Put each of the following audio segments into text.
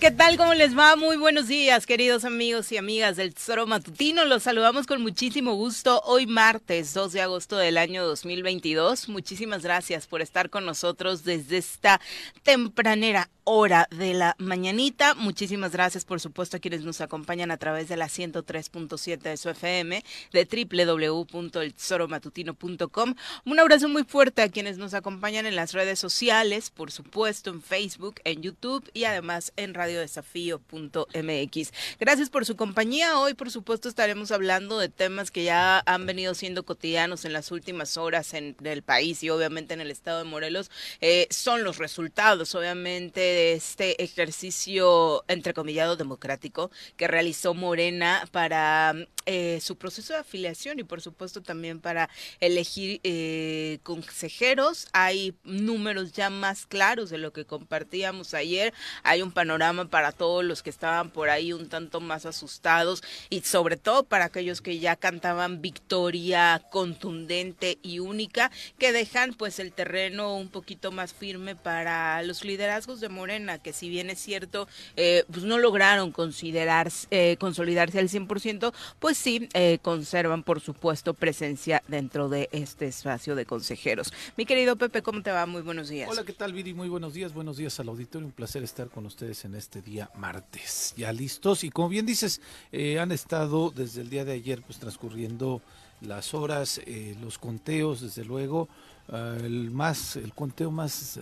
¿Qué tal? ¿Cómo les va? Muy buenos días, queridos amigos y amigas del Tesoro Matutino. Los saludamos con muchísimo gusto hoy martes 2 de agosto del año 2022. Muchísimas gracias por estar con nosotros desde esta tempranera hora de la mañanita. Muchísimas gracias, por supuesto, a quienes nos acompañan a través de la 103.7 de su FM, de www.eltesoromatutino.com. Un abrazo muy fuerte a quienes nos acompañan en las redes sociales, por supuesto, en Facebook, en YouTube y además en radiodesafío.mx. Gracias por su compañía. Hoy, por supuesto, estaremos hablando de temas que ya han venido siendo cotidianos en las últimas horas en el país y obviamente en el estado de Morelos. Eh, son los resultados, obviamente, este ejercicio entrecomillado democrático que realizó Morena para eh, su proceso de afiliación y por supuesto también para elegir eh, consejeros. Hay números ya más claros de lo que compartíamos ayer. Hay un panorama para todos los que estaban por ahí un tanto más asustados y sobre todo para aquellos que ya cantaban victoria contundente y única que dejan pues el terreno un poquito más firme para los liderazgos de Morena que si bien es cierto eh, pues no lograron considerar consolidarse al 100% pues sí eh, conservan, por supuesto, presencia dentro de este espacio de consejeros. Mi querido Pepe, ¿cómo te va? Muy buenos días. Hola, ¿qué tal, Viri? Muy buenos días, buenos días al auditorio. Un placer estar con ustedes en este día martes. Ya listos y como bien dices, eh, han estado desde el día de ayer pues transcurriendo las horas, eh, los conteos, desde luego. Ah, el más, el conteo más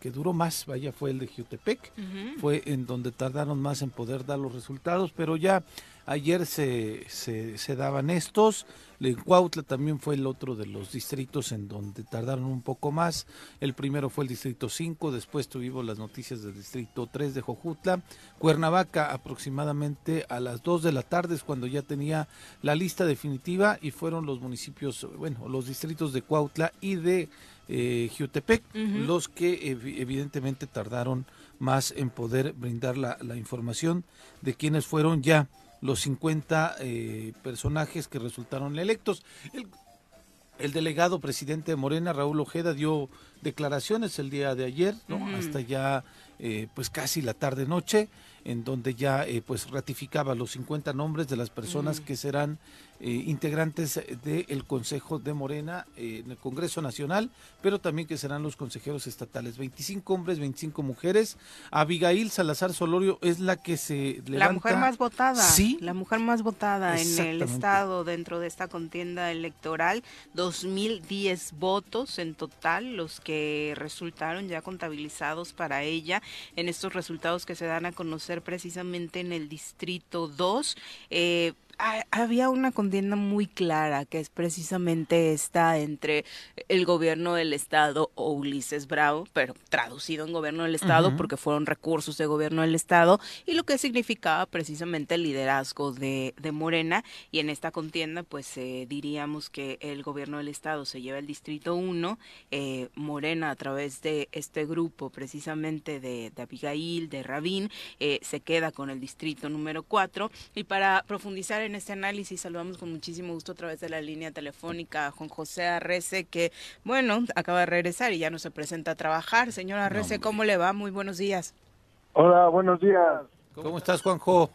que duró más, vaya, fue el de Jutepec, fue en donde tardaron más en poder dar los resultados, pero ya Ayer se, se, daban estos. Cuautla también fue el otro de los distritos en donde tardaron un poco más. El primero fue el distrito 5, después tuvimos las noticias del distrito 3 de Jojutla. Cuernavaca aproximadamente a las 2 de la tarde es cuando ya tenía la lista definitiva y fueron los municipios, bueno, los distritos de Cuautla y de eh, Jutepec los que evidentemente tardaron más en poder brindar la, la información de quienes fueron ya los 50 eh, personajes que resultaron electos. El, delegado presidente de Morena, Raúl Ojeda, dio declaraciones el día de ayer, ¿no? hasta ya eh, pues casi la tarde noche, en donde ya eh, pues ratificaba los 50 nombres de las personas que serán eh, integrantes del Consejo de Morena eh, en el Congreso Nacional, pero también que serán los consejeros estatales. 25 hombres, 25 mujeres. Abigail Salazar Solorio es la que se levanta. La mujer más votada. Sí. La mujer más votada en el Estado dentro de esta contienda electoral. 2.010 votos en total, los que resultaron ya contabilizados para ella en estos resultados que se dan a conocer precisamente en el Distrito 2. Eh, había una contienda muy clara que es precisamente esta entre el gobierno del estado o Ulises Bravo, pero traducido en gobierno del estado porque fueron recursos de gobierno del estado y lo que significaba precisamente el liderazgo de, de Morena y en esta contienda pues eh, diríamos que el gobierno del estado se lleva el distrito 1, eh, Morena a través de este grupo precisamente de, de Abigail, de Rabín, eh, se queda con el distrito número 4 y para profundizar en este análisis saludamos con muchísimo gusto a través de la línea telefónica a Juan José Arrece, que, bueno, acaba de regresar y ya no se presenta a trabajar. Señor Arrece, ¿cómo le va? Muy buenos días. Hola, buenos días. ¿Cómo estás, Juanjo?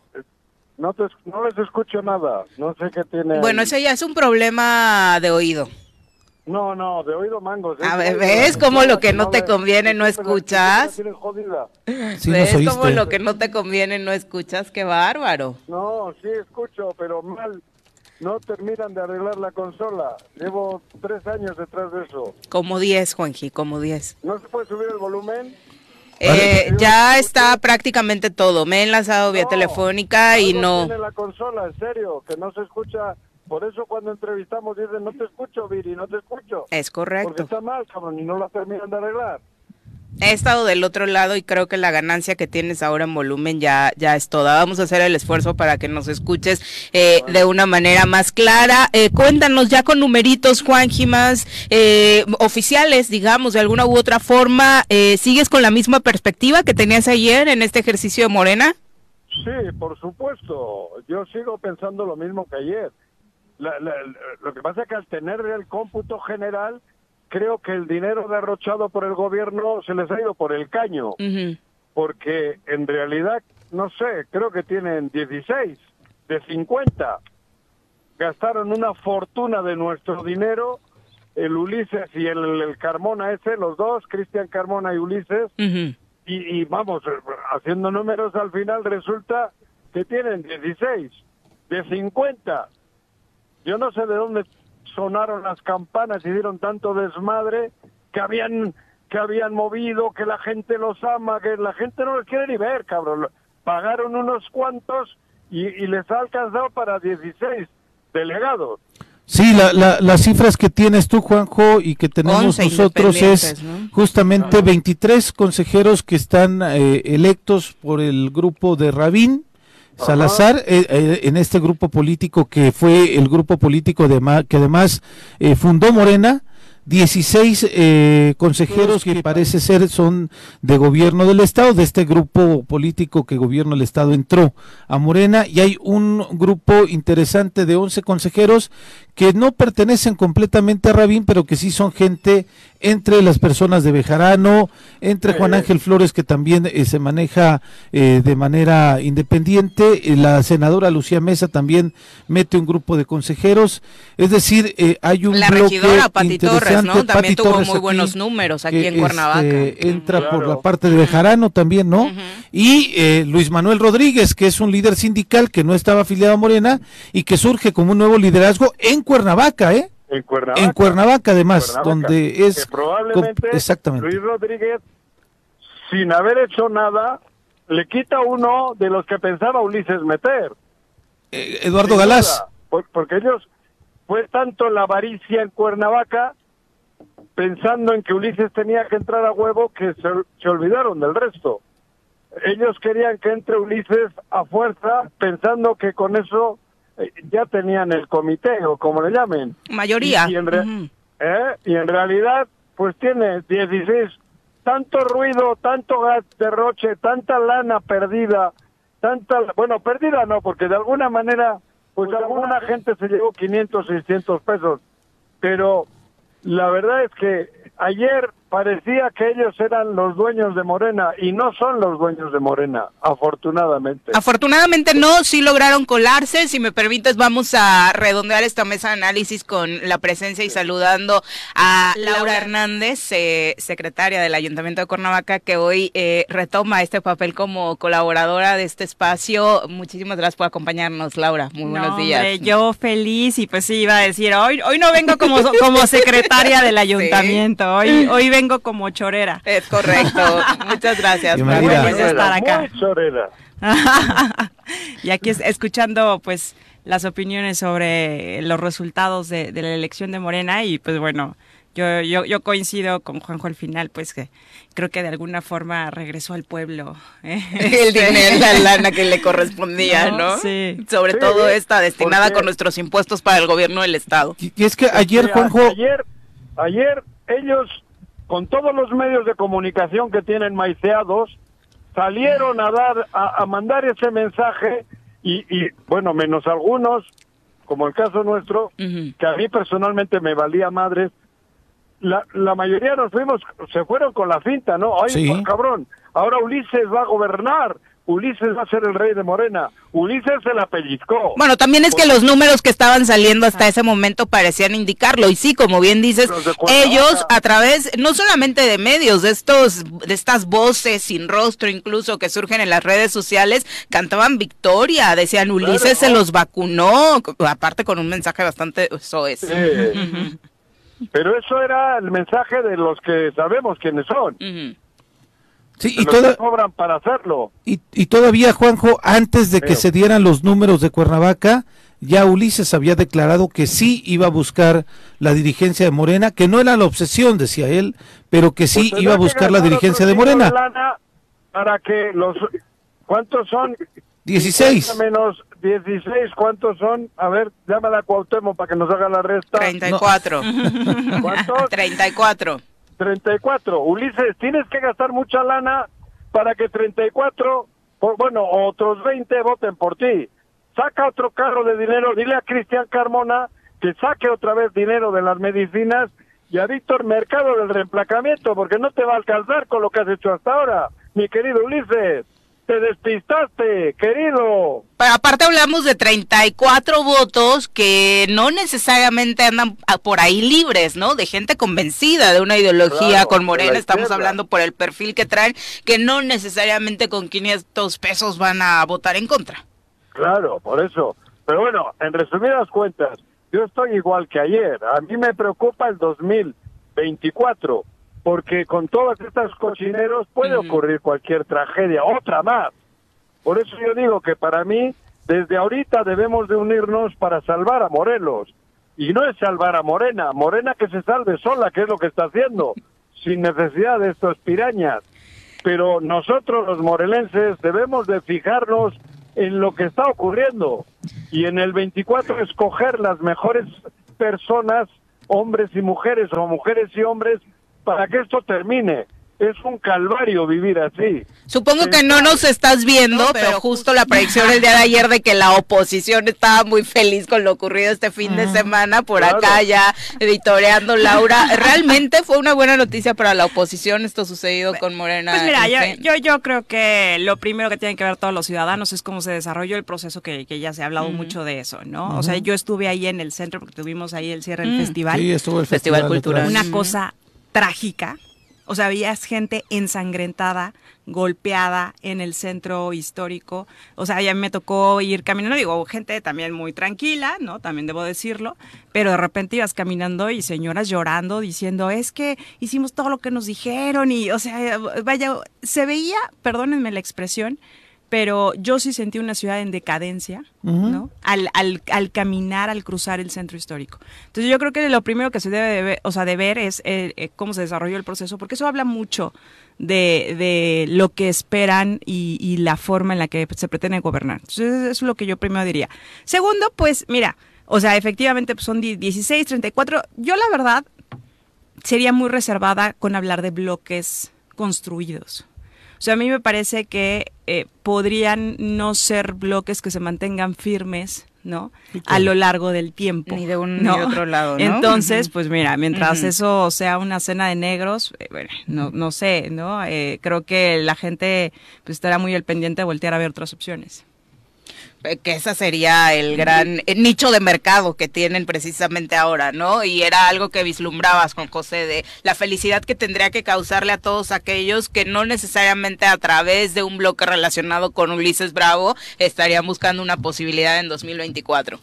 No, te, no les escucho nada. No sé qué tiene. Bueno, ese ya es un problema de oído. No, no, de oído mangos. A ver, ¿ves como lo que no te conviene no escuchas? ¿Ves como lo que no te conviene no escuchas? ¡Qué bárbaro! No, sí escucho, pero mal. No terminan de arreglar la consola. Llevo tres años detrás de eso. Como diez, Juanji, como diez. ¿No se puede subir el volumen? Eh, ya está prácticamente todo. Me he enlazado vía telefónica y no. Tiene la consola, en serio, que no se escucha por eso cuando entrevistamos dicen, no te escucho, Viri, no te escucho. Es correcto. Porque está mal, cabrón, y no la terminan de arreglar. He estado del otro lado y creo que la ganancia que tienes ahora en volumen ya, ya es toda. Vamos a hacer el esfuerzo para que nos escuches eh, de una manera más clara. Eh, cuéntanos ya con numeritos, Juan Jimas, eh, oficiales, digamos, de alguna u otra forma. ¿Sigues con la misma perspectiva que tenías ayer en este ejercicio de Morena? Sí, por supuesto. Yo sigo pensando lo mismo que ayer lo que pasa es que al tener el cómputo general, creo que el dinero derrochado por el gobierno se les ha ido por el caño. porque en realidad, no sé, creo que tienen 16 de 50. Gastaron una fortuna de nuestro dinero, el Ulises y el, Carmona ese, los dos, Cristian Carmona y Ulises, y, y vamos, haciendo números al final resulta que tienen 16 de 50. Yo no sé de dónde sonaron las campanas y dieron tanto desmadre que habían que habían movido, que la gente los ama, que la gente no los quiere ni ver, cabrón. Pagaron unos cuantos y, les ha alcanzado para 16 delegados. Sí, la, las cifras que tienes tú, Juanjo, y que tenemos nosotros es justamente 23 consejeros que están eh, electos por el grupo de Rabín, Salazar, eh, eh, en este grupo político que fue el grupo político de, que además fundó Morena, 16 eh, consejeros que parece ser son de gobierno del Estado, de este grupo político que gobierno del Estado entró a Morena, y hay un grupo interesante de 11 consejeros que no pertenecen completamente a Rabín, pero que sí son gente entre las personas de Bejarano, entre Juan Ángel Flores, que también eh, se maneja eh, de manera independiente, la senadora Lucía Mesa también mete un grupo de consejeros, es decir, hay un la regidora Pati Torres, ¿no? También tuvo muy buenos números aquí en Cuernavaca. Este, entra por la parte de Bejarano también, ¿no? Y eh, Luis Manuel Rodríguez, que es un líder sindical que no estaba afiliado a Morena y que surge como un nuevo liderazgo en Cuernavaca, ¿eh? En Cuernavaca. En Cuernavaca, además, donde es. probablemente exactamente. Luis Rodríguez, sin haber hecho nada, le quita uno de los que pensaba Ulises meter. Eh, Eduardo Galás. porque ellos, fue tanto la avaricia en Cuernavaca pensando en que Ulises tenía que entrar a huevo que se, olvidaron del resto. Ellos querían que entre Ulises a fuerza pensando que con eso ya tenían el comité o como le llamen. Mayoría. Y, en, ¿eh? y en realidad pues tiene 16. Tanto ruido, tanto gas derroche, tanta lana perdida, tanta, bueno, perdida no, porque de alguna manera pues alguna gente se llevó 500, 600 pesos, pero la verdad es que ayer parecía que ellos eran los dueños de Morena y no son los dueños de Morena, afortunadamente. Afortunadamente no, sí lograron colarse. Si me permites, vamos a redondear esta mesa de análisis con la presencia y saludando a Laura Hernández, eh, secretaria del Ayuntamiento de Cuernavaca, que hoy eh, retoma este papel como colaboradora de este espacio. Muchísimas gracias por acompañarnos, Laura. Muy buenos días. yo feliz y pues sí, iba a decir, hoy, hoy no vengo como, como secretaria del ayuntamiento, hoy, hoy vengo como chorera. Es correcto. Muchas gracias por estar acá. y aquí escuchando pues las opiniones sobre los resultados de, la elección de Morena y pues bueno, yo, yo, yo coincido con Juanjo al final, pues que creo que de alguna forma regresó al pueblo. ¿eh? El dinero, la lana que le correspondía, ¿no? Sí. Sobre todo esta destinada con nuestros impuestos para el gobierno del Estado. Y, es que ayer, Juanjo... Ayer, ayer ellos con todos los medios de comunicación que tienen maiceados, salieron a dar, a, mandar ese mensaje y, bueno, menos algunos, como el caso nuestro, que a mí personalmente me valía madres, la, la mayoría nos fuimos, se fueron con la finta, ¿no? Ay, cabrón, ahora Ulises va a gobernar, Ulises va a ser el rey de Morena. Ulises se la pellizcó. Bueno, también es que los números que estaban saliendo hasta ese momento parecían indicarlo. Y sí, como bien dices, ellos a través no solamente de medios, de estos, de estas voces sin rostro incluso que surgen en las redes sociales, cantaban victoria, decían Ulises se los vacunó, aparte con un mensaje bastante soez. Pero eso era el mensaje de los que sabemos quiénes son. Sí, y, toda, cobran para hacerlo. Y, y, todavía, Juanjo, antes de que se dieran los números de Cuernavaca, ya Ulises había declarado que sí iba a buscar la dirigencia de Morena, que no era la obsesión, decía él, pero que sí pues iba a buscar la dirigencia de Morena. Para que los... ¿Cuántos son? 16. Menos 16, ¿cuántos son? A ver, llámala a Cuauhtémoc para que nos haga la resta. 34. ¿Cuántos? 34. 34. Ulises, tienes que gastar mucha lana para que 34, por, bueno, otros 20 voten por ti. Saca otro carro de dinero, dile a Cristian Carmona que saque otra vez dinero de las medicinas y a Víctor Mercado del reemplacamiento, porque no te va a alcanzar con lo que has hecho hasta ahora. mi querido Ulises. Te despistaste, querido. Pero aparte hablamos de 34 votos que no necesariamente andan por ahí libres, ¿no? De gente convencida de una ideología con Morena. Estamos hablando por el perfil que traen, que no necesariamente con 500 pesos van a votar en contra. Claro, por eso. Pero bueno, en resumidas cuentas, yo estoy igual que ayer. A mí me preocupa el 2024 porque con todos estos cochineros puede ocurrir cualquier tragedia, otra más. Por eso yo digo que para mí, desde ahorita debemos de unirnos para salvar a Morelos. Y no es salvar a Morena, Morena que se salve sola, que es lo que está haciendo, sin necesidad de estos pirañas. Pero nosotros los morelenses debemos de fijarnos en lo que está ocurriendo y en el 24 escoger las mejores personas, hombres y mujeres o mujeres y hombres para que esto termine es un calvario vivir así. Supongo que no nos estás viendo, pero, justo la predicción el día de ayer de que la oposición estaba muy feliz con lo ocurrido este fin de semana, por acá ya editoreando Laura. Realmente fue una buena noticia para la oposición esto sucedido con Morena. Pues mira, yo, yo, creo que lo primero que tienen que ver todos los ciudadanos es cómo se desarrolló el proceso que, ya se ha hablado mucho de eso, ¿no? O sea, yo estuve ahí en el centro porque tuvimos ahí el cierre del mm. festival. Sí, estuvo el Festival, Cultural. Una cosa trágica o sea, había gente ensangrentada, golpeada en el centro histórico. O sea, ya me tocó ir caminando, digo, gente también muy tranquila, ¿no? También debo decirlo, pero de repente ibas caminando y señoras llorando, diciendo, es que hicimos todo lo que nos dijeron y, o sea, vaya, se veía, perdónenme la expresión, pero yo sí sentí una ciudad en decadencia, ¿no? Al, al, al, caminar, al cruzar el centro histórico. Entonces yo creo que lo primero que se debe de ver, o sea, de ver es eh, eh, cómo se desarrolló el proceso, porque eso habla mucho de, de lo que esperan y, y, la forma en la que se pretende gobernar. Entonces eso es lo que yo primero diría. Segundo, pues mira, o sea, efectivamente pues, son 16, 34. Yo la verdad sería muy reservada con hablar de bloques construidos. O sea, a mí me parece que eh, podrían no ser bloques que se mantengan firmes, ¿no? A lo largo del tiempo. Ni de un ni de otro lado, ¿no? Entonces, pues mira, mientras eso sea una cena de negros, eh, bueno, no, no sé, ¿no? Eh, creo que la gente pues, estará muy al pendiente de voltear a ver otras opciones. Eh, que ese sería el gran eh, nicho de mercado que tienen precisamente ahora, ¿no? Y era algo que vislumbrabas con José de la felicidad que tendría que causarle a todos aquellos que no necesariamente a través de un bloque relacionado con Ulises Bravo estarían buscando una posibilidad en 2024.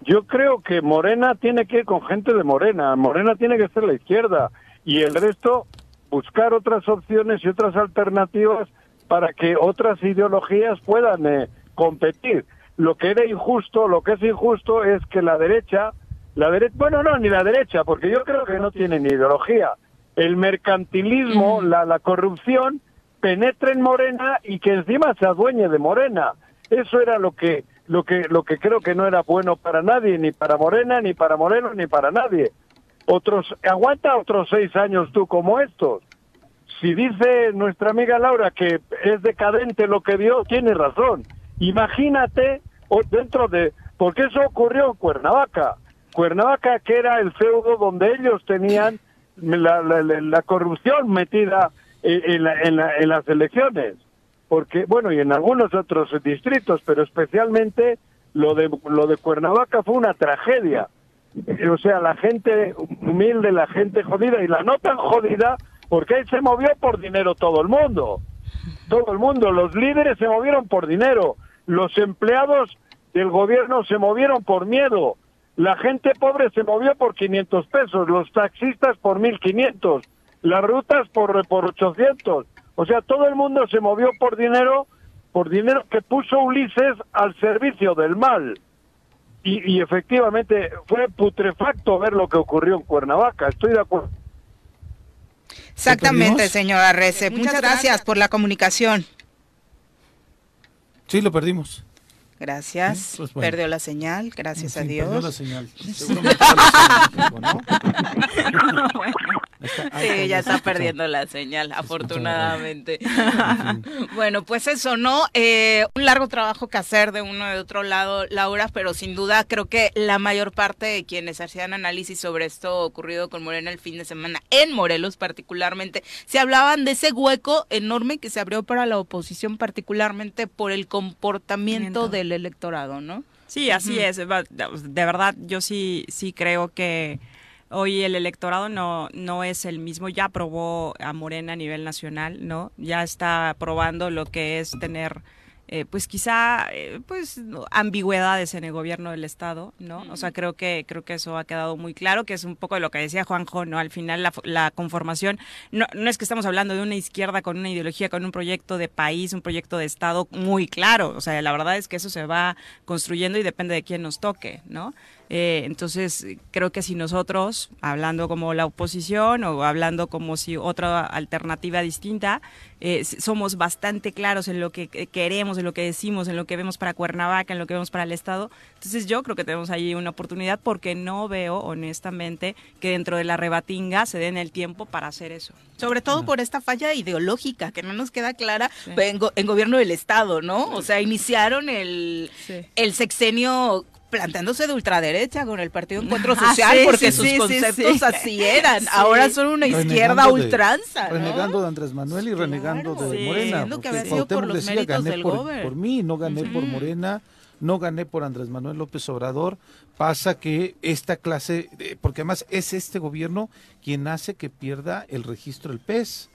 Yo creo que Morena tiene que ir con gente de Morena, Morena tiene que ser la izquierda y el resto buscar otras opciones y otras alternativas para que otras ideologías puedan eh, competir. Lo que era injusto, lo que es injusto es que la derecha, la derecha, bueno, no, ni la derecha, porque yo creo que no tiene ni ideología. El mercantilismo, la, la corrupción, penetra en Morena y que encima se adueñe de Morena. Eso era lo que, lo que, lo que creo que no era bueno para nadie, ni para Morena, ni para Moreno, ni para nadie. Otros, aguanta otros seis años tú como estos. Si dice nuestra amiga Laura que es decadente lo que vio, tiene razón. Imagínate dentro de, porque eso ocurrió en Cuernavaca. Cuernavaca que era el feudo donde ellos tenían la, corrupción metida en, las elecciones. Porque, bueno, y en algunos otros distritos, pero especialmente lo de, lo de Cuernavaca fue una tragedia. O sea, la gente humilde, la gente jodida y la no tan jodida, porque ahí se movió por dinero todo el mundo. Todo el mundo, los líderes se movieron por dinero. Los empleados del gobierno se movieron por miedo. La gente pobre se movió por 500 pesos, los taxistas por 1500, las rutas por, por 800. O sea, todo el mundo se movió por dinero, por dinero que puso Ulises al servicio del mal. Y, y efectivamente fue putrefacto ver lo que ocurrió en Cuernavaca. Estoy de acuerdo. Exactamente, señora Rece. Muchas gracias por la comunicación. Sí, lo perdimos. Gracias. Pues Perdió la señal, gracias a Dios. Perdió la señal. sí, ya está perdiendo la señal, afortunadamente. bueno, pues eso, ¿no? Eh, un largo trabajo que hacer de uno de otro lado, Laura, pero sin duda creo que la mayor parte de quienes hacían análisis sobre esto ocurrido con Morena el fin de semana, en Morelos particularmente, se hablaban de ese hueco enorme que se abrió para la oposición, particularmente por el comportamiento del electorado, ¿no? Sí, así es. De verdad, yo sí, sí creo que hoy el electorado no, no es el mismo. Ya aprobó a Morena a nivel nacional, ¿no? Ya está probando lo que es tener eh, pues quizá eh, pues ambigüedades en el gobierno del estado no o sea creo que creo que eso ha quedado muy claro que es un poco de lo que decía Juanjo no al final la, la, conformación no, no es que estamos hablando de una izquierda con una ideología con un proyecto de país un proyecto de estado muy claro o sea la verdad es que eso se va construyendo y depende de quién nos toque no eh, entonces, creo que si nosotros, hablando como la oposición o hablando como si otra alternativa distinta, eh, somos bastante claros en lo que queremos, en lo que decimos, en lo que vemos para Cuernavaca, en lo que vemos para el Estado, entonces yo creo que tenemos ahí una oportunidad porque no veo, honestamente, que dentro de la rebatinga se den el tiempo para hacer eso. Sobre todo por esta falla ideológica que no nos queda clara en, gobierno del Estado, ¿no? O sea, iniciaron el, el sexenio planteándose de ultraderecha con el Partido Encuentro ah, Social, porque sus conceptos así eran. Ahora son una izquierda ultranza. Renegando de Andrés Manuel y renegando de Morena. que había sido por los decía, méritos del por, por, mí, no gané por Morena, no gané por Andrés Manuel López Obrador. Pasa que esta clase, porque además es este gobierno quien hace que pierda el registro del PES.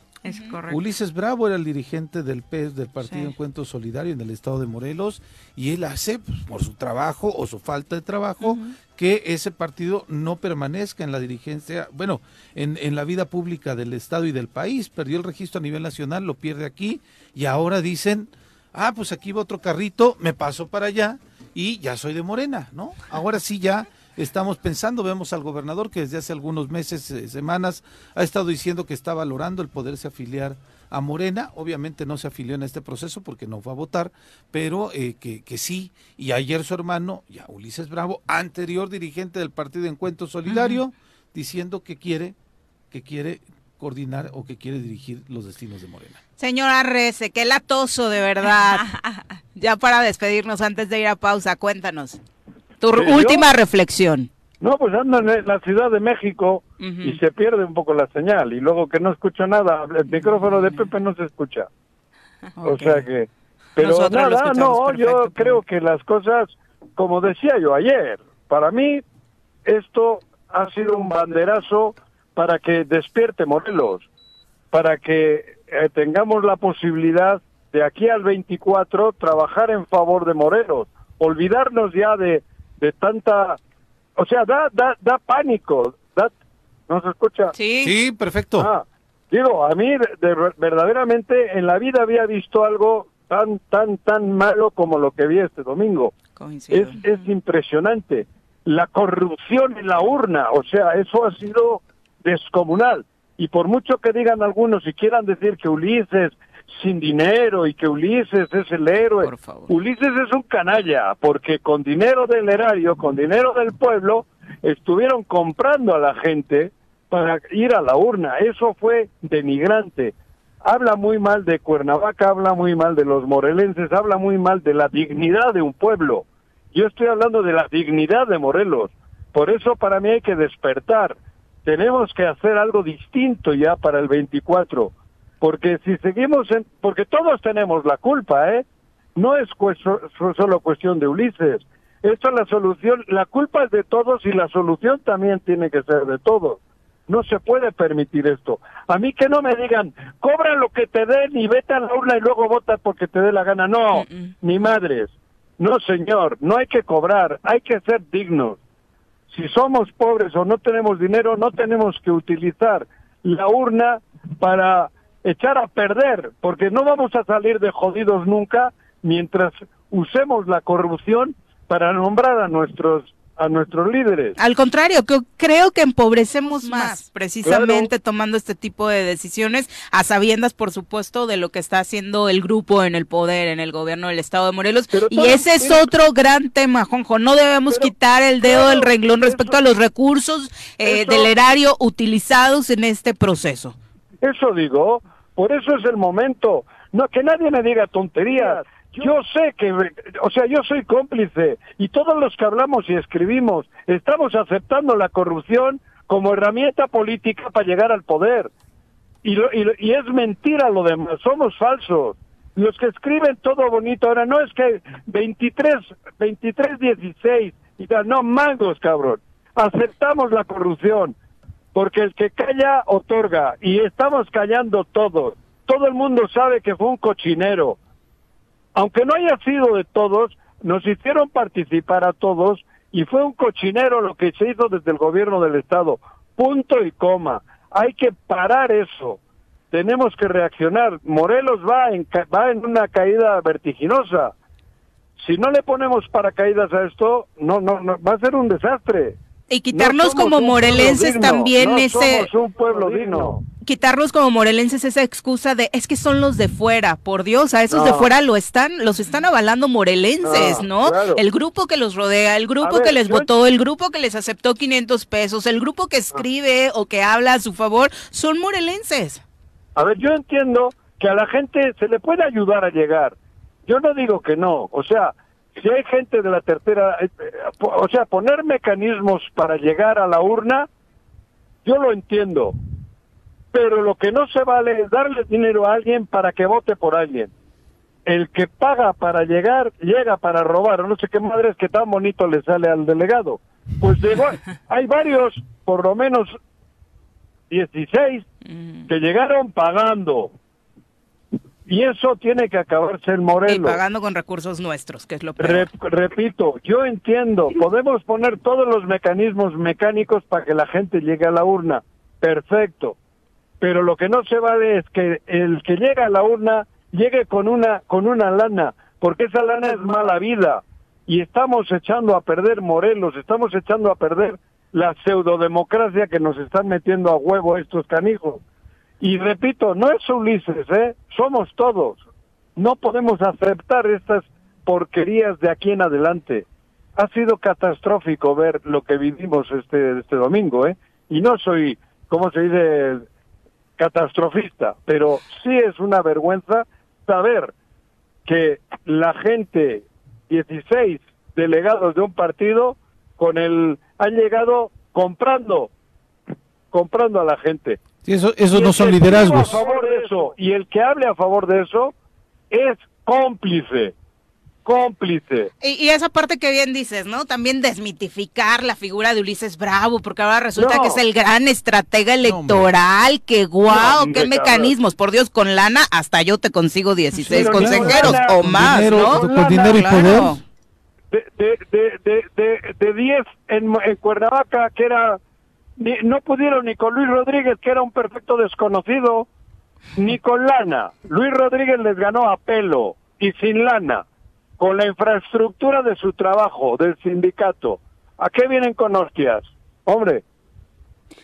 Ulises Bravo era el dirigente del PES, del Partido Encuentro Solidario en el estado de Morelos, y él hace, pues, por su trabajo o su falta de trabajo, que ese partido no permanezca en la dirigencia, bueno, en, en la vida pública del estado y del país. Perdió el registro a nivel nacional, lo pierde aquí, y ahora dicen, ah, pues aquí va otro carrito, me paso para allá y ya soy de Morena, ¿no? Ahora sí ya estamos pensando. Vemos al gobernador que desde hace algunos meses, eh, semanas, ha estado diciendo que está valorando el poderse afiliar a Morena. Obviamente no se afilió en este proceso porque no fue a votar, pero eh, que, que, sí. Y ayer su hermano, ya Ulises Bravo, anterior dirigente del Partido Encuentro Solidario, diciendo que quiere, que quiere coordinar o que quiere dirigir los destinos de Morena. Señora Rece, qué latoso de verdad. ya para despedirnos antes de ir a pausa, cuéntanos. Tu última reflexión. No, pues ando en la Ciudad de México y se pierde un poco la señal y luego que no escucho nada, el micrófono de Pepe no se escucha. O sea que... Pero nada, no, yo creo que las cosas, como decía yo ayer, para mí esto ha sido un banderazo para que despierte Morelos, para que eh, tengamos la posibilidad de aquí al 24 trabajar en favor de Morelos, olvidarnos ya de de tanta, o sea, da, da, da pánico, da, ¿no se escucha? Sí, sí perfecto. Ah, digo, a mí verdaderamente en la vida había visto algo tan, tan, tan malo como lo que vi este domingo. Es, es impresionante. La corrupción en la urna, o sea, eso ha sido descomunal. Y por mucho que digan algunos y quieran decir que Ulises sin dinero y que Ulises es el héroe. Ulises es un canalla, porque con dinero del erario, con dinero del pueblo, estuvieron comprando a la gente para ir a la urna. Eso fue denigrante. Habla muy mal de Cuernavaca, habla muy mal de los morelenses, habla muy mal de la dignidad de un pueblo. Yo estoy hablando de la dignidad de Morelos. Por eso para mí hay que despertar. Tenemos que hacer algo distinto ya para el 24 porque si seguimos en, porque todos tenemos la culpa, ¿eh? No es solo cuestión de Ulises. Esto es la solución, la culpa es de todos y la solución también tiene que ser de todos. No se puede permitir esto. A mí que no me digan, cobra lo que te den y vete a la urna y luego vota porque te dé la gana. No, ni madres. No, señor, no hay que cobrar, hay que ser dignos. Si somos pobres o no tenemos dinero, no tenemos que utilizar la urna para echar a perder, porque no vamos a salir de jodidos nunca mientras usemos la corrupción para nombrar a nuestros a nuestros líderes. Al contrario, creo que empobrecemos más, precisamente tomando este tipo de decisiones, a sabiendas, por supuesto, de lo que está haciendo el grupo en el poder, en el gobierno del Estado de Morelos. y ese es otro gran tema, Jonjo. No debemos quitar el dedo del renglón respecto a los recursos eh, del erario utilizados en este proceso. Eso digo, por eso es el momento. No, que nadie me diga tonterías. Yo sé que, o sea, yo soy cómplice y todos los que hablamos y escribimos estamos aceptando la corrupción como herramienta política para llegar al poder. Y, y, es mentira lo demás, somos falsos. Los que escriben todo bonito ahora no es que 23, 23, 16, y tal, no, mangos, cabrón. Aceptamos la corrupción, porque el que calla otorga, y estamos callando todos. Todo el mundo sabe que fue un cochinero aunque no haya sido de todos, nos hicieron participar a todos y fue un cochinero lo que se hizo desde el gobierno del Estado. Punto y coma. Hay que parar eso. Tenemos que reaccionar. Morelos va en, va en una caída vertiginosa. Si no le ponemos paracaídas a esto, no, no, no va a ser un desastre. Y quitarnos como morelenses también ese... Somos un pueblo digno quitarnos como morelenses esa excusa de es que son los de fuera, por Dios, a esos de fuera lo están, los están avalando morelenses, ¿no? El grupo que los rodea, el grupo que les votó, el grupo que les aceptó 500 pesos, el grupo que escribe o que habla a su favor, son morelenses. A ver, yo entiendo que a la gente se le puede ayudar a llegar. Yo no digo que no, o sea, si hay gente de la tercera, eh, eh, o sea, poner mecanismos para llegar a la urna, yo lo entiendo, pero lo que no se vale es darle dinero a alguien para que vote por alguien. El que paga para llegar, llega para robar. No sé qué madre es que tan bonito le sale al delegado. Pues llegó, hay varios, por lo menos 16, que llegaron pagando. Y eso tiene que acabarse el Morelos. Y pagando con recursos nuestros, que es lo peor. repito, yo entiendo, podemos poner todos los mecanismos mecánicos para que la gente llegue a la urna. Perfecto pero lo que no se vale es que el que llega a la urna llegue con una con una lana, porque esa lana es mala vida y estamos echando a perder Morelos, estamos echando a perder la pseudodemocracia que nos están metiendo a huevo estos canijos. Y repito, no es Ulises, ¿eh? somos todos. No podemos aceptar estas porquerías de aquí en adelante. Ha sido catastrófico ver lo que vivimos este, este domingo, ¿eh? Y no soy, ¿cómo se dice? catastrofista, pero sí es una vergüenza saber que la gente, 16 delegados de un partido, con el han llegado comprando, comprando a la gente. Eso, eso no son liderazgos. A favor de eso y el que hable a favor de eso es cómplice cómplice. Y, esa parte que bien dices, ¿no? También desmitificar la figura de Ulises Bravo, porque ahora resulta que es el gran estratega electoral, que guau, qué mecanismos, por Dios, con lana hasta yo te consigo 16 consejeros o más, ¿no? Con dinero y poder. De, de, de, de, 10 en, en Cuernavaca, que era, no pudieron ni con Luis Rodríguez, que era un perfecto desconocido, ni con lana. Luis Rodríguez les ganó a pelo y sin lana con la infraestructura de su trabajo, del sindicato. ¿A qué vienen con hostias? Hombre.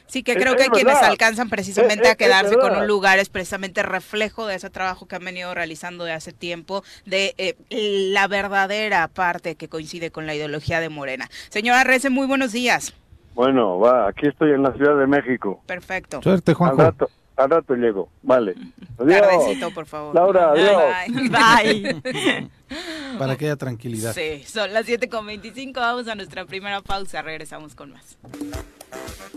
Sí, que creo que quienes alcanzan precisamente a quedarse con un lugar es precisamente reflejo de ese trabajo que han venido realizando de hace tiempo, de eh, la verdadera parte que coincide con la ideología de Morena. Señora Rece, muy buenos días. Bueno, va, aquí estoy en la Ciudad de México. Perfecto. Suerte, Juanjo. Al rato llego. Vale. Adiós. por favor. Laura, adiós. Bye. Bye. Para que haya tranquilidad. Sí, son las 7.25. Vamos a nuestra primera pausa. Regresamos con más.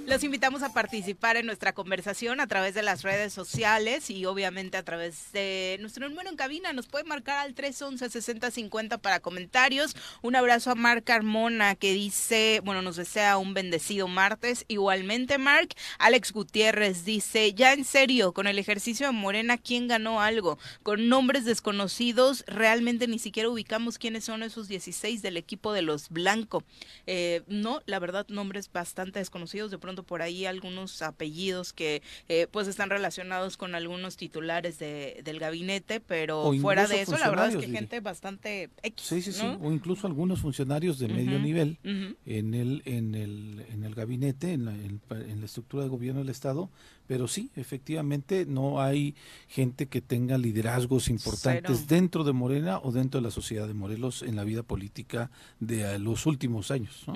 Los invitamos a participar en nuestra conversación a través de las redes sociales y obviamente a través de nuestro número en cabina. Nos puede marcar al 311-6050 para comentarios. Un abrazo a Marc Carmona que dice, bueno, nos desea un bendecido martes. Igualmente, Marc. Alex Gutiérrez dice, ya en serio, con el ejercicio de Morena, ¿quién ganó algo? Con nombres desconocidos, realmente ni siquiera ubicamos quiénes son esos 16 del equipo de los Blanco. Eh, no, la verdad, nombres bastante desconocidos conocidos de pronto por ahí algunos apellidos que eh, pues están relacionados con algunos titulares de, del gabinete, pero fuera de eso la verdad es que gente bastante X, Sí, sí, sí, o incluso algunos funcionarios de medio nivel en el en el en el gabinete, en la, en la estructura de gobierno del estado pero sí, efectivamente no hay gente que tenga liderazgos importantes dentro de Morena o dentro de la sociedad de Morelos en la vida política de eh, los últimos años.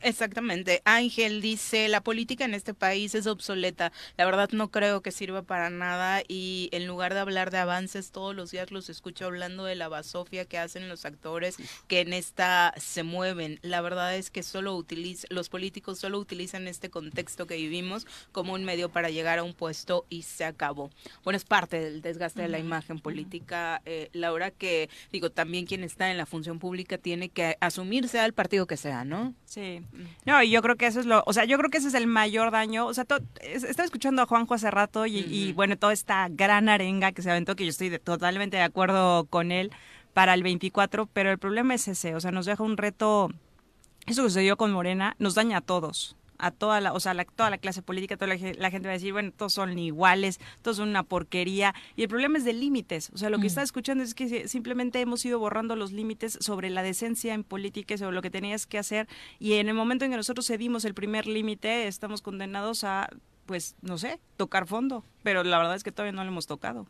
Exactamente. Ángel dice, la política en este país es obsoleta. La verdad no creo que sirva para nada y en lugar de hablar de avances, todos los días los escucho hablando de la basofia que hacen los actores que en esta se mueven. La verdad es que solo utiliza, los políticos solo utilizan este contexto que vivimos como un medio para llegar a un puesto y se acabó. Bueno, es parte del desgaste de la imagen política, eh, Laura, que digo, también quien está en la función pública tiene que asumirse al partido que sea, ¿no? Sí. No, y yo creo que eso es lo, o sea, yo creo que ese es el mayor daño. O sea, estaba escuchando a Juanjo hace rato y, bueno, toda esta gran arenga que se aventó, que yo estoy totalmente de acuerdo con él para el 24, pero el problema es ese, o sea, nos deja un reto, eso que sucedió con Morena, nos daña a todos a toda la, o sea, toda la clase política, toda la, gente va a decir, bueno, todos son iguales, todos son una porquería. Y el problema es de límites. O sea, lo que mm. está escuchando es que simplemente hemos ido borrando los límites sobre la decencia en política y sobre lo que tenías que hacer. Y en el momento en que nosotros cedimos el primer límite, estamos condenados a, pues, no sé, tocar fondo. Pero la verdad es que todavía no lo hemos tocado.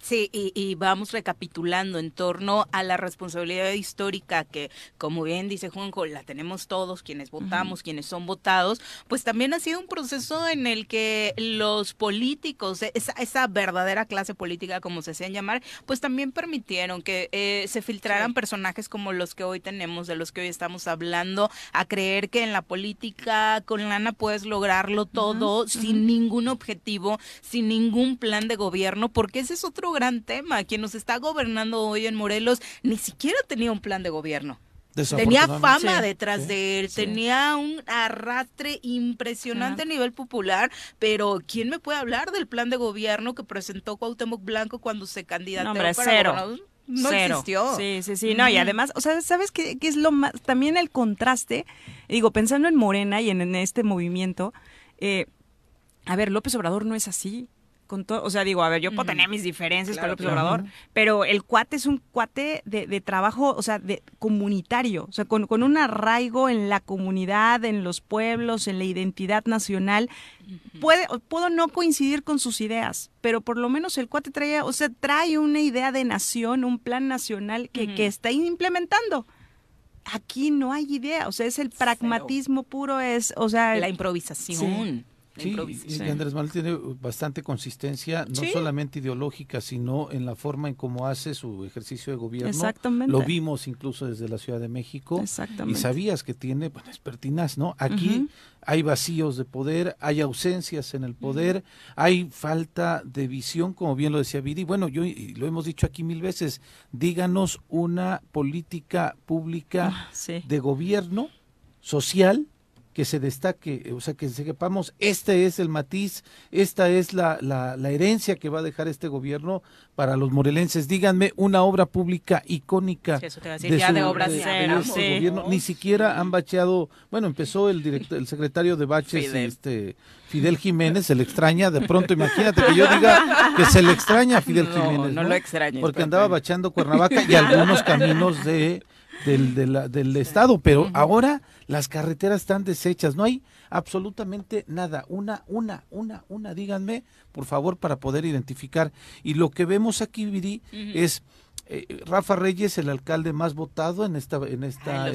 Sí, y, vamos recapitulando en torno a la responsabilidad histórica que, como bien dice Juanjo, la tenemos todos, quienes votamos, quienes son votados, pues también ha sido un proceso en el que los políticos, esa, esa verdadera clase política, como se hacían llamar, pues también permitieron que eh, se filtraran personajes como los que hoy tenemos, de los que hoy estamos hablando, a creer que en la política con lana puedes lograrlo todo sin ningún objetivo, sin ningún plan de gobierno, porque ese es otro gran tema. Quien nos está gobernando hoy en Morelos ni siquiera tenía un plan de gobierno. Tenía fama detrás de él, tenía un arrastre impresionante a nivel popular, pero ¿quién me puede hablar del plan de gobierno que presentó Cuauhtémoc Blanco cuando se candidató para cero. No existió. Sí, sí, sí. No, y además, o sea, ¿sabes qué, qué, es lo más? También el contraste, digo, pensando en Morena y en, este movimiento, eh, a ver, López Obrador no es así con todo, o sea, digo, a ver, yo puedo tener mis diferencias con el Obrador, pero el cuate es un cuate de, trabajo, o sea, de comunitario, o sea, con, un arraigo en la comunidad, en los pueblos, en la identidad nacional. Puede, puedo no coincidir con sus ideas, pero por lo menos el cuate trae, o sea, trae una idea de nación, un plan nacional que, que está implementando. Aquí no hay idea, o sea, es el pragmatismo puro, es, o sea, la improvisación. Sí, y Andrés Manuel tiene bastante consistencia, no solamente ideológica, sino en la forma en cómo hace su ejercicio de gobierno. Exactamente. Lo vimos incluso desde la Ciudad de México. Exactamente. Y sabías que tiene, bueno, es pertinaz, ¿no? Aquí hay vacíos de poder, hay ausencias en el poder, hay falta de visión, como bien lo decía Viri. Bueno, yo lo hemos dicho aquí mil veces, díganos una política pública ah, de gobierno social que se destaque, o sea, que sepamos, este es el matiz, esta es la, la, herencia que va a dejar este gobierno para los morelenses. Díganme una obra pública icónica de, su, gobierno. Ni siquiera han bacheado, bueno, empezó el director, el secretario de baches, Fidel. este Fidel Jiménez, se le extraña, de pronto imagínate que yo diga que se le extraña a Fidel Jiménez. No, lo extraña. Porque andaba bachando Cuernavaca y algunos caminos de del, del Estado, pero ahora las carreteras están deshechas, no hay absolutamente nada, una, una, una, una, díganme, por favor, para poder identificar. Y lo que vemos aquí, Viri, es eh, Rafa Reyes, el alcalde más votado en esta en esta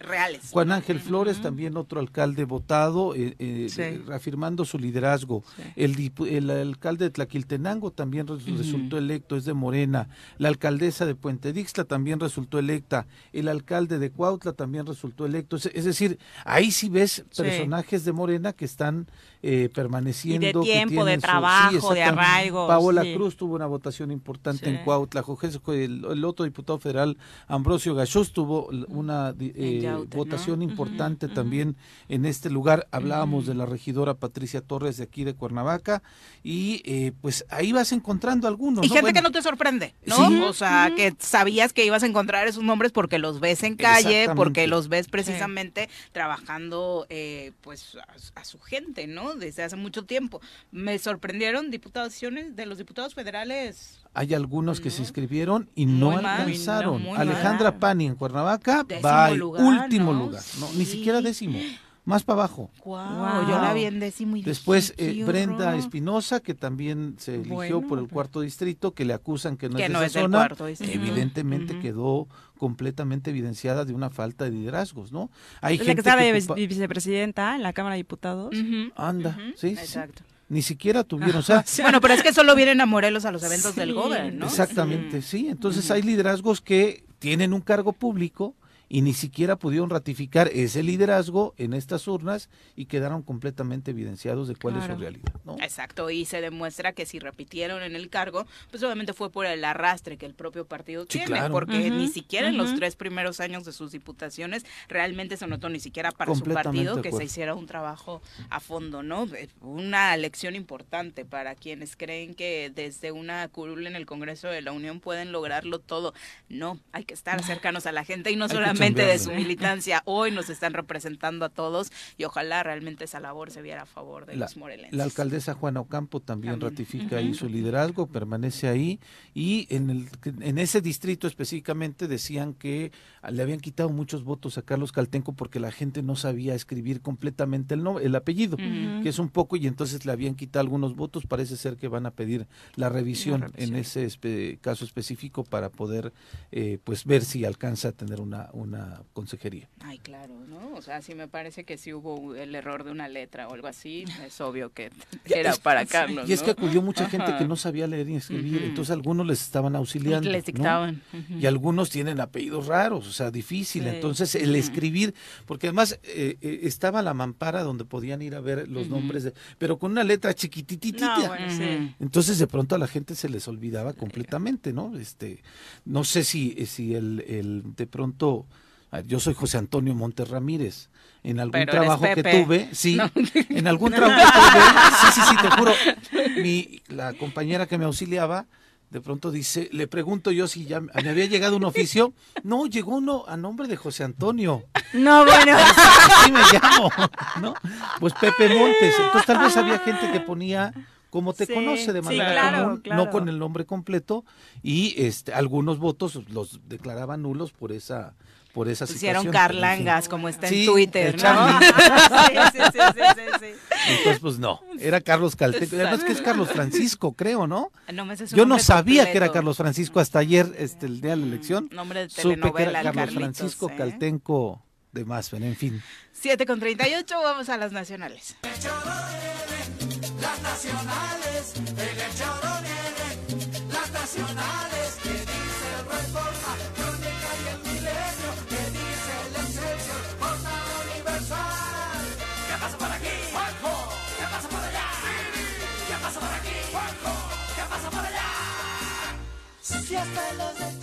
reales. Juan Ángel Flores, también otro alcalde votado, eh, eh reafirmando su liderazgo. El, el, alcalde de Tlaquiltenango también resultó electo, es de Morena. La alcaldesa de Puente Dixla también resultó electa. El alcalde de Cuautla también resultó electo. Es, decir, ahí sí ves personajes de Morena que están eh, permaneciendo. Y de tiempo, de trabajo, de arraigo. Paola Cruz tuvo una votación importante en Cuautla el, el otro diputado federal, Ambrosio Gachos, tuvo una eh, votación importante también en este lugar. Hablábamos de la regidora Patricia Torres de aquí de Cuernavaca y eh, pues ahí vas encontrando algunos. Y gente que no te sorprende, ¿no? O sea, que sabías que ibas a encontrar esos nombres porque los ves en calle, porque los ves precisamente trabajando eh, pues a, su gente, ¿no? Desde hace mucho tiempo. Me sorprendieron diputaciones de los diputados federales. Hay algunos que se inscribieron y no alcanzaron. Alejandra Pani en Cuernavaca va al último lugar, ni siquiera décimo más para abajo. Wow, Yo la vi en décimo y Después eh, Brenda Espinosa, que también se eligió por el cuarto distrito, que le acusan que no es de esa zona. Evidentemente quedó completamente evidenciada de una falta de liderazgos, ¿no? Hay gente que vicepresidenta en la Cámara de Diputados. Anda, sí, Exacto. Ni siquiera tuvieron, o sea, bueno, pero es que solo vienen a Morelos a los eventos del gobierno, ¿no? Exactamente, sí. Entonces hay liderazgos que tienen un cargo público, y ni siquiera pudieron ratificar ese liderazgo en estas urnas y quedaron completamente evidenciados de cuál es su realidad. ¿no? Exacto, y se demuestra que si repitieron en el cargo, pues obviamente fue por el arrastre que el propio partido tiene, porque ni siquiera en los tres primeros años de sus diputaciones realmente se notó ni siquiera para su partido que se hiciera un trabajo a fondo, ¿no? Una lección importante para quienes creen que desde una curul en el Congreso de la Unión pueden lograrlo todo. No, hay que estar cercanos a la gente y no solamente de su militancia. Hoy nos están representando a todos y ojalá realmente esa labor se viera a favor de los morelenses. La alcaldesa Juana Ocampo también, ratifica ahí su liderazgo, permanece ahí y en, el, en ese distrito específicamente decían que le habían quitado muchos votos a Carlos Caltenco porque la gente no sabía escribir completamente el, el apellido, que es un poco y entonces le habían quitado algunos votos, parece ser que van a pedir la revisión, en ese caso específico para poder eh, pues ver si alcanza a tener una una consejería. Ay, claro, ¿no? O sea, si me parece que si hubo el error de una letra o algo así, es obvio que era para Carlos. Y es que acudió mucha gente que no sabía leer ni escribir, entonces algunos les estaban auxiliando. Y les dictaban. Y algunos tienen apellidos raros, o sea, difícil. Entonces, el escribir, porque además eh, eh, estaba la mampara donde podían ir a ver los nombres, de, pero con una letra chiquititita. Entonces, de pronto a la gente se les olvidaba completamente, ¿no? Este, no sé si, si el, el de pronto yo soy José Antonio Montes Ramírez. En algún trabajo que tuve, sí, en algún trabajo que tuve, sí, sí, sí, te juro, mi, la compañera que me auxiliaba, de pronto dice, le pregunto yo si ya me había llegado un oficio. No, llegó uno a nombre de José Antonio. No, bueno. Así me llamo, ¿no? Pues Pepe Montes. Entonces tal vez había gente que ponía como te conoce de manera común, no con el nombre completo, y este algunos votos los declaraban nulos por esa por esa situación. Hicieron carlangas, como está en Twitter, ¿no? sí, sí, sí, Entonces, pues no, era Carlos Caltenco. Además que es Carlos Francisco, creo, ¿no? Yo no sabía que era Carlos Francisco hasta ayer, este, el día de la elección. Nombre de telenovela, Supe que era Carlos Francisco ¿eh? Caltenco de Masfen, en fin. 7 con 38, vamos a las nacionales. Las nacionales, las Si hasta los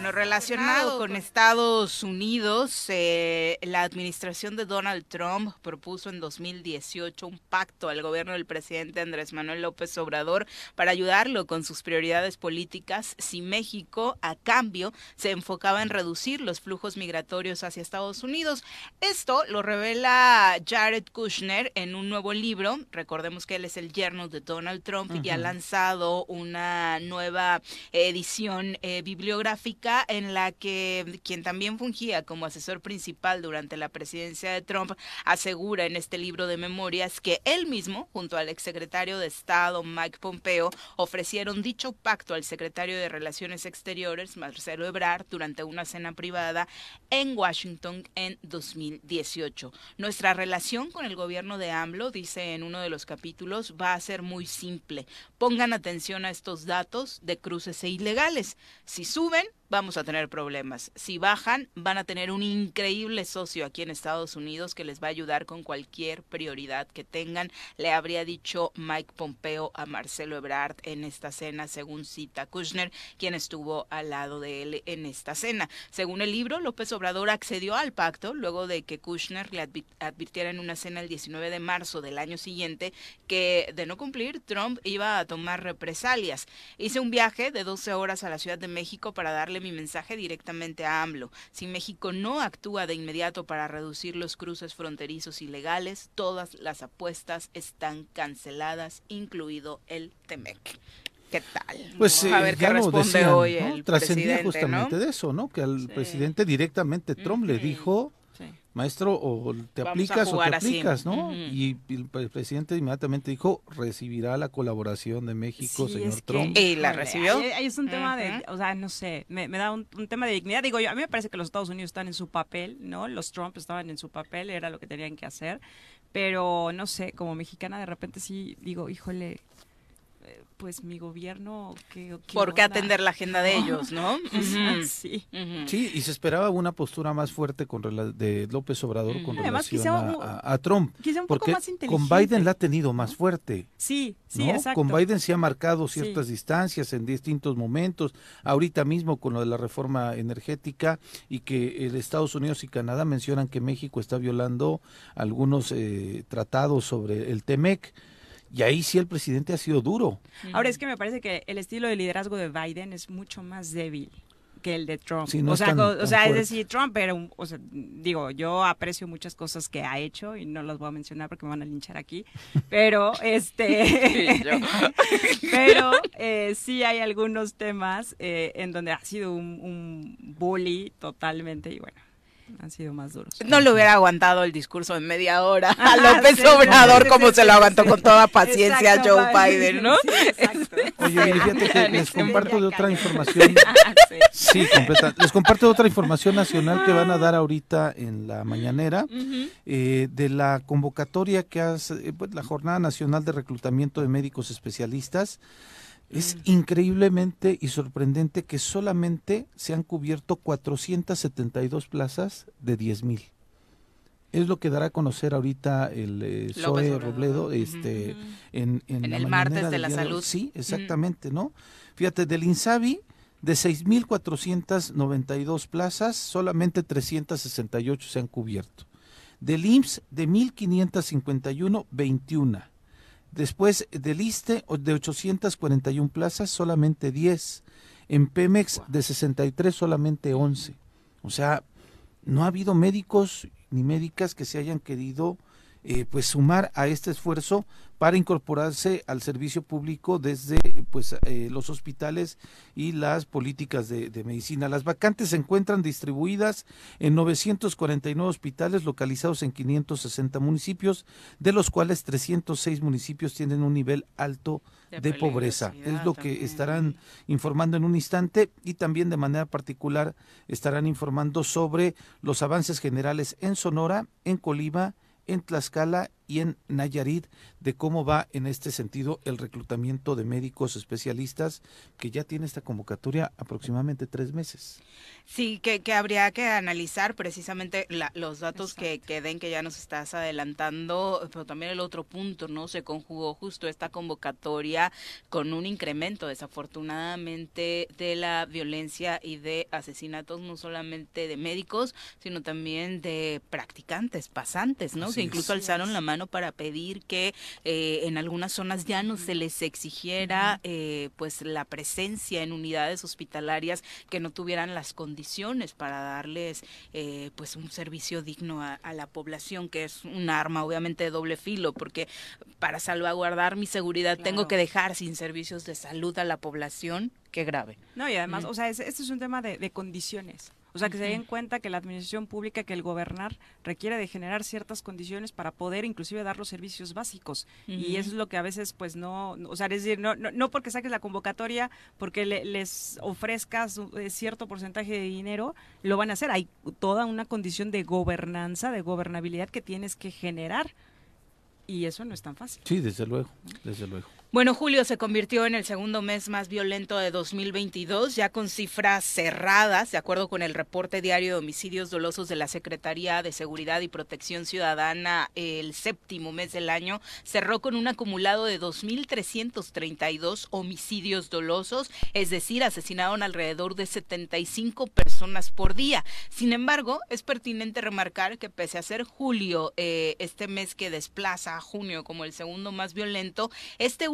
bueno, relacionado con Estados Unidos, eh, la administración de Donald Trump propuso en 2018 un pacto al gobierno del presidente Andrés Manuel López Obrador para ayudarlo con sus prioridades políticas si México, a cambio, se enfocaba en reducir los flujos migratorios hacia Estados Unidos. Esto lo revela Jared Kushner en un nuevo libro. Recordemos que él es el yerno de Donald Trump y ha lanzado una nueva edición eh, bibliográfica en la que quien también fungía como asesor principal durante la presidencia de Trump asegura en este libro de memorias que él mismo, junto al exsecretario de Estado Mike Pompeo, ofrecieron dicho pacto al secretario de Relaciones Exteriores, Marcelo Ebrard, durante una cena privada en Washington en 2018. Nuestra relación con el gobierno de AMLO, dice en uno de los capítulos, va a ser muy simple. Pongan atención a estos datos de cruces e ilegales. Si suben, vamos a tener problemas. Si bajan, van a tener un increíble socio aquí en Estados Unidos que les va a ayudar con cualquier prioridad que tengan. Le habría dicho Mike Pompeo a Marcelo Ebrard en esta cena, según cita Kushner, quien estuvo al lado de él en esta cena. Según el libro, López Obrador accedió al pacto luego de que Kushner le advirtiera en una cena el 19 de marzo del año siguiente que de no cumplir, Trump iba a tomar represalias. Hice un viaje de 12 horas a la Ciudad de México para darle mi mensaje directamente a AMLO. Si México no actúa de inmediato para reducir los cruces fronterizos ilegales, todas las apuestas están canceladas, incluido el TEMEC. ¿Qué tal? Pues a ver eh, qué responde decían, hoy ¿no? el Trascendía presidente, justamente ¿no? de eso, ¿no? Que al Sí. presidente directamente Trump le dijo. Maestro, o te Vamos aplicas o te así. aplicas, ¿no? Y el, pre- presidente inmediatamente dijo, recibirá la colaboración de México, Sí, señor es que- Trump. Y la recibió. Ahí, ahí es un tema de, o sea, no sé, me, me da un, un tema de dignidad. Digo, yo, a mí me parece que los Estados Unidos están en su papel, ¿no? Los Trump estaban en su papel, era lo que tenían que hacer. Pero, no sé, como mexicana de repente sí digo, híjole, pues mi gobierno, ¿qué, qué ¿Por qué atender la agenda de ellos, no? Sí. Sí, y se esperaba una postura más fuerte con rela- de López Obrador con. Además, relación quizá a, un- a- a Trump. Quizá un poco Porque más inteligente. con Biden la ha tenido más fuerte. Sí, sí, ¿no? exacto. Con Biden se ha marcado Sí. ciertas distancias en distintos momentos. Ahorita mismo con lo de la reforma energética y que el Estados Unidos y Canadá mencionan que México está violando algunos eh, tratados sobre el TEMEC. Y ahí sí el presidente ha sido duro. Ahora es que me parece que el estilo de liderazgo de Biden es mucho más débil que el de Trump. Sí, no o sea, tan- o sea es decir, Trump era un, o sea, digo, yo aprecio muchas cosas que ha hecho y no las voy a mencionar porque me van a linchar aquí, pero este, pero eh, sí hay algunos temas eh, en donde ha sido un, un bully totalmente y bueno, han sido más duros. No le hubiera aguantado el discurso de media hora a López sí, Obrador sí, como sí, se lo aguantó sí. con toda paciencia Exacto, Joe Biden, ¿no? Sí, exacto. Oye, mire, fíjate que les comparto de otra información. Sí. Sí, completa. Les comparto de otra información nacional que van a dar ahorita en la mañanera eh, de la convocatoria que hace eh, pues, la Jornada Nacional de Reclutamiento de Médicos Especialistas. Es increíblemente y sorprendente que solamente se han cubierto 472 plazas de 10 mil. Es lo que dará a conocer ahorita el eh, Zoe. Robledo este, en, en En la el martes de la salud. Sí, exactamente, ¿no? Fíjate, del INSABI, de 6.492 plazas, solamente 368 se han cubierto. Del IMSS, de 1.551, 21. Después del ISTE, de 841 plazas, solamente 10. En Pemex, de 63, solamente 11. O sea, no ha habido médicos ni médicas que se hayan querido eh, pues sumar a este esfuerzo para incorporarse al servicio público desde pues eh, los hospitales y las políticas de, de medicina. Las vacantes se encuentran distribuidas en 949 hospitales localizados en 560 municipios, de los cuales 306 municipios tienen un nivel alto De de, pobreza. Es lo que estarán informando en un instante y también de manera particular estarán informando sobre los avances generales en Sonora, en Colima, en Tlaxcala y en Nayarit de cómo va en este sentido el reclutamiento de médicos especialistas que ya tiene esta convocatoria aproximadamente tres meses. Sí, que, que habría que analizar precisamente la- los datos que, que den, que ya nos estás adelantando, pero también el otro punto, ¿no? Se conjugó justo esta convocatoria con un incremento, desafortunadamente, de la violencia y de asesinatos, no solamente de médicos, sino también de practicantes, pasantes, ¿no? Así que incluso alzaron la mano para pedir que eh, en algunas zonas ya no se les exigiera eh, pues la presencia en unidades hospitalarias que no tuvieran las condiciones para darles eh, pues un servicio digno a, a la población que es un arma obviamente de doble filo porque para salvaguardar mi seguridad tengo que dejar sin servicios de salud a la población qué grave No, y además, Mm. o sea, es- este es un tema de, de condiciones. O sea, que se den cuenta que la administración pública, que el gobernar requiere de generar ciertas condiciones para poder inclusive dar los servicios básicos. Y eso es lo que a veces, pues, no, o sea, es decir, no, no, no porque saques la convocatoria, porque le- les ofrezcas eh, cierto porcentaje de dinero, lo van a hacer. Hay toda una condición de gobernanza, de gobernabilidad que tienes que generar. Y eso no es tan fácil. Sí, desde luego, desde luego. Bueno, julio se convirtió en el segundo mes más violento de 2022, ya con cifras cerradas, de acuerdo con el reporte diario de homicidios dolosos de la Secretaría de Seguridad y Protección Ciudadana. El séptimo mes del año cerró con un acumulado de 2.332 homicidios dolosos, es decir, asesinaron alrededor de 75 personas por día. Sin embargo, es pertinente remarcar que pese a ser julio, eh, este mes que desplaza a junio como el segundo más violento, este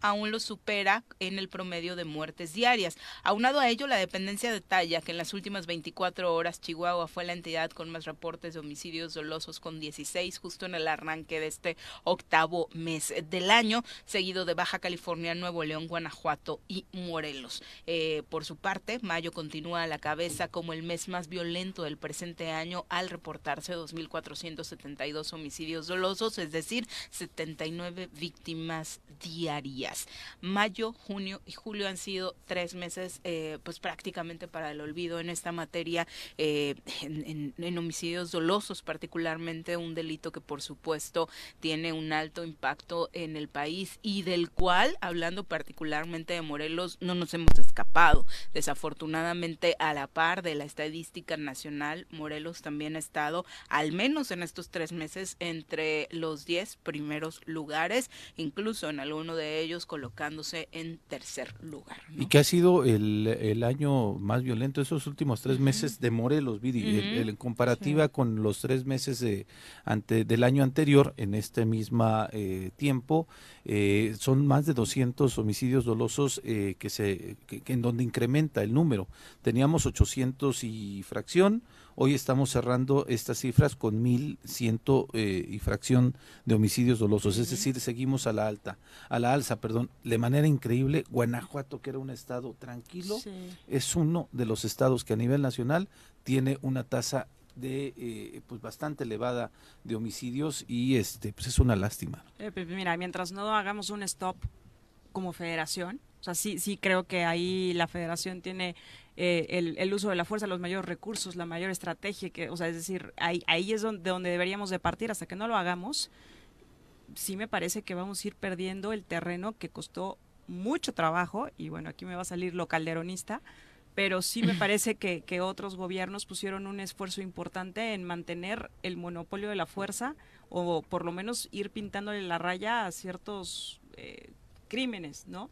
aún lo supera en el promedio de muertes diarias. Aunado a ello, la dependencia detalla que en las últimas 24 horas Chihuahua fue la entidad con más reportes de homicidios dolosos con 16 justo en el arranque de este octavo mes del año, seguido de Baja California, Nuevo León, Guanajuato y Morelos. Eh, por su parte, mayo continúa a la cabeza como el mes más violento del presente año al reportarse 2.472 homicidios dolosos, es decir, 79 víctimas diarias. Mayo, junio y julio han sido tres meses eh, pues prácticamente para el olvido en esta materia, eh, en, en- homicidios dolosos particularmente, un delito que por supuesto tiene un alto impacto en el país y del cual, hablando particularmente de Morelos, no nos hemos escapado. Desafortunadamente, a la par de la estadística nacional, Morelos también ha estado, al menos en estos tres meses, entre los 10 primeros lugares, incluso en alguno de ellos colocándose en tercer lugar. ¿no? Y que ha sido el, el año más violento esos últimos tres meses de Morelos, Viri, el- en comparativa con los tres meses de, ante, del año anterior, en este mismo tiempo, eh, son más de 200 homicidios dolosos eh, que se, que- que en donde incrementa el número. Teníamos 800 y fracción, hoy estamos cerrando estas cifras con 1100 eh, y fracción de homicidios dolosos, es decir, seguimos a la alta, a la alza, perdón, de manera increíble. Guanajuato, que era un estado tranquilo, Sí. es uno de los estados que a nivel nacional tiene una tasa de eh, pues bastante elevada de homicidios y este pues es una lástima. Eh, pues mira, mientras no hagamos un stop como federación, o sea, sí, sí creo que ahí la federación tiene eh, el, el uso de la fuerza, los mayores recursos, la mayor estrategia, que, o sea, es decir, ahí, ahí es donde, donde deberíamos de partir, hasta que no lo hagamos, sí me parece que vamos a ir perdiendo el terreno que costó mucho trabajo, y bueno, aquí me va a salir lo calderonista, pero sí me parece que, que otros gobiernos pusieron un esfuerzo importante en mantener el monopolio de la fuerza o por lo menos ir pintándole la raya a ciertos eh, crímenes, ¿no?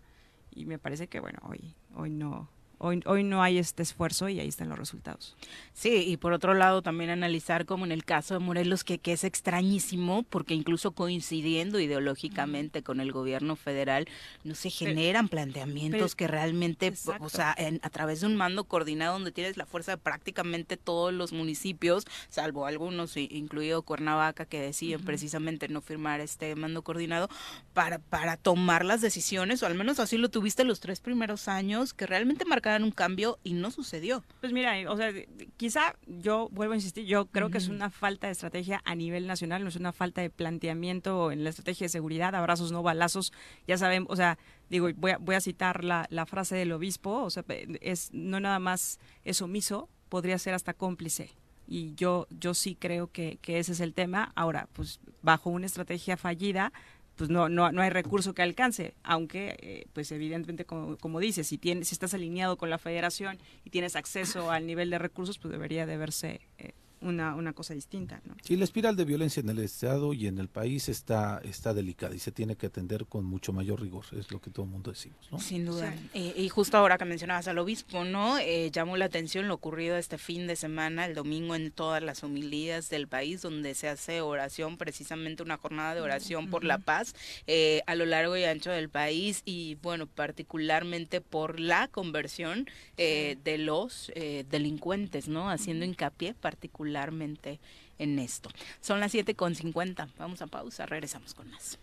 Y me parece que, bueno, hoy, hoy no. Hoy, hoy no hay este esfuerzo y ahí están los resultados. Sí, y por otro lado también analizar como en el caso de Morelos que, que es extrañísimo porque incluso coincidiendo ideológicamente con el gobierno federal no se generan planteamientos pero- que realmente, Exacto. o sea, en- a través de un mando coordinado donde tienes la fuerza de prácticamente todos los municipios, salvo algunos, incluido Cuernavaca, que deciden precisamente no firmar este mando coordinado para, para tomar las decisiones, o al menos así lo tuviste los tres primeros años, que realmente un cambio y no sucedió. Pues mira, eh, o sea, quizá yo vuelvo a insistir, yo creo que es una falta de estrategia a nivel nacional, no es una falta de planteamiento en la estrategia de seguridad, abrazos no balazos, ya saben, o sea, digo, voy a, voy a citar la, la frase del obispo, o sea, es no nada más es omiso, podría ser hasta cómplice. Y yo, yo sí creo que, que ese es el tema. Ahora, pues bajo una estrategia fallida, pues no, no, no hay recurso que alcance, aunque, eh, pues evidentemente, como, como dices, si, tienes, si estás alineado con la federación y tienes acceso al nivel de recursos, pues debería de verse eh, una, una cosa distinta, ¿no? Sí, la espiral de violencia en el Estado y en el país está, está delicada y se tiene que atender con mucho mayor rigor, es lo que todo el mundo decimos. ¿no? Sin duda. Sí. Eh, y justo ahora que mencionabas al obispo, ¿no? Eh, llamó la atención lo ocurrido este fin de semana, el domingo, en todas las homilías del país, donde se hace oración, precisamente una jornada de oración por la paz eh, a lo largo y ancho del país y, bueno, particularmente por la conversión eh, de los eh, delincuentes, ¿no? Haciendo hincapié en esto. Son las 7.50. Vamos a pausa, regresamos con más.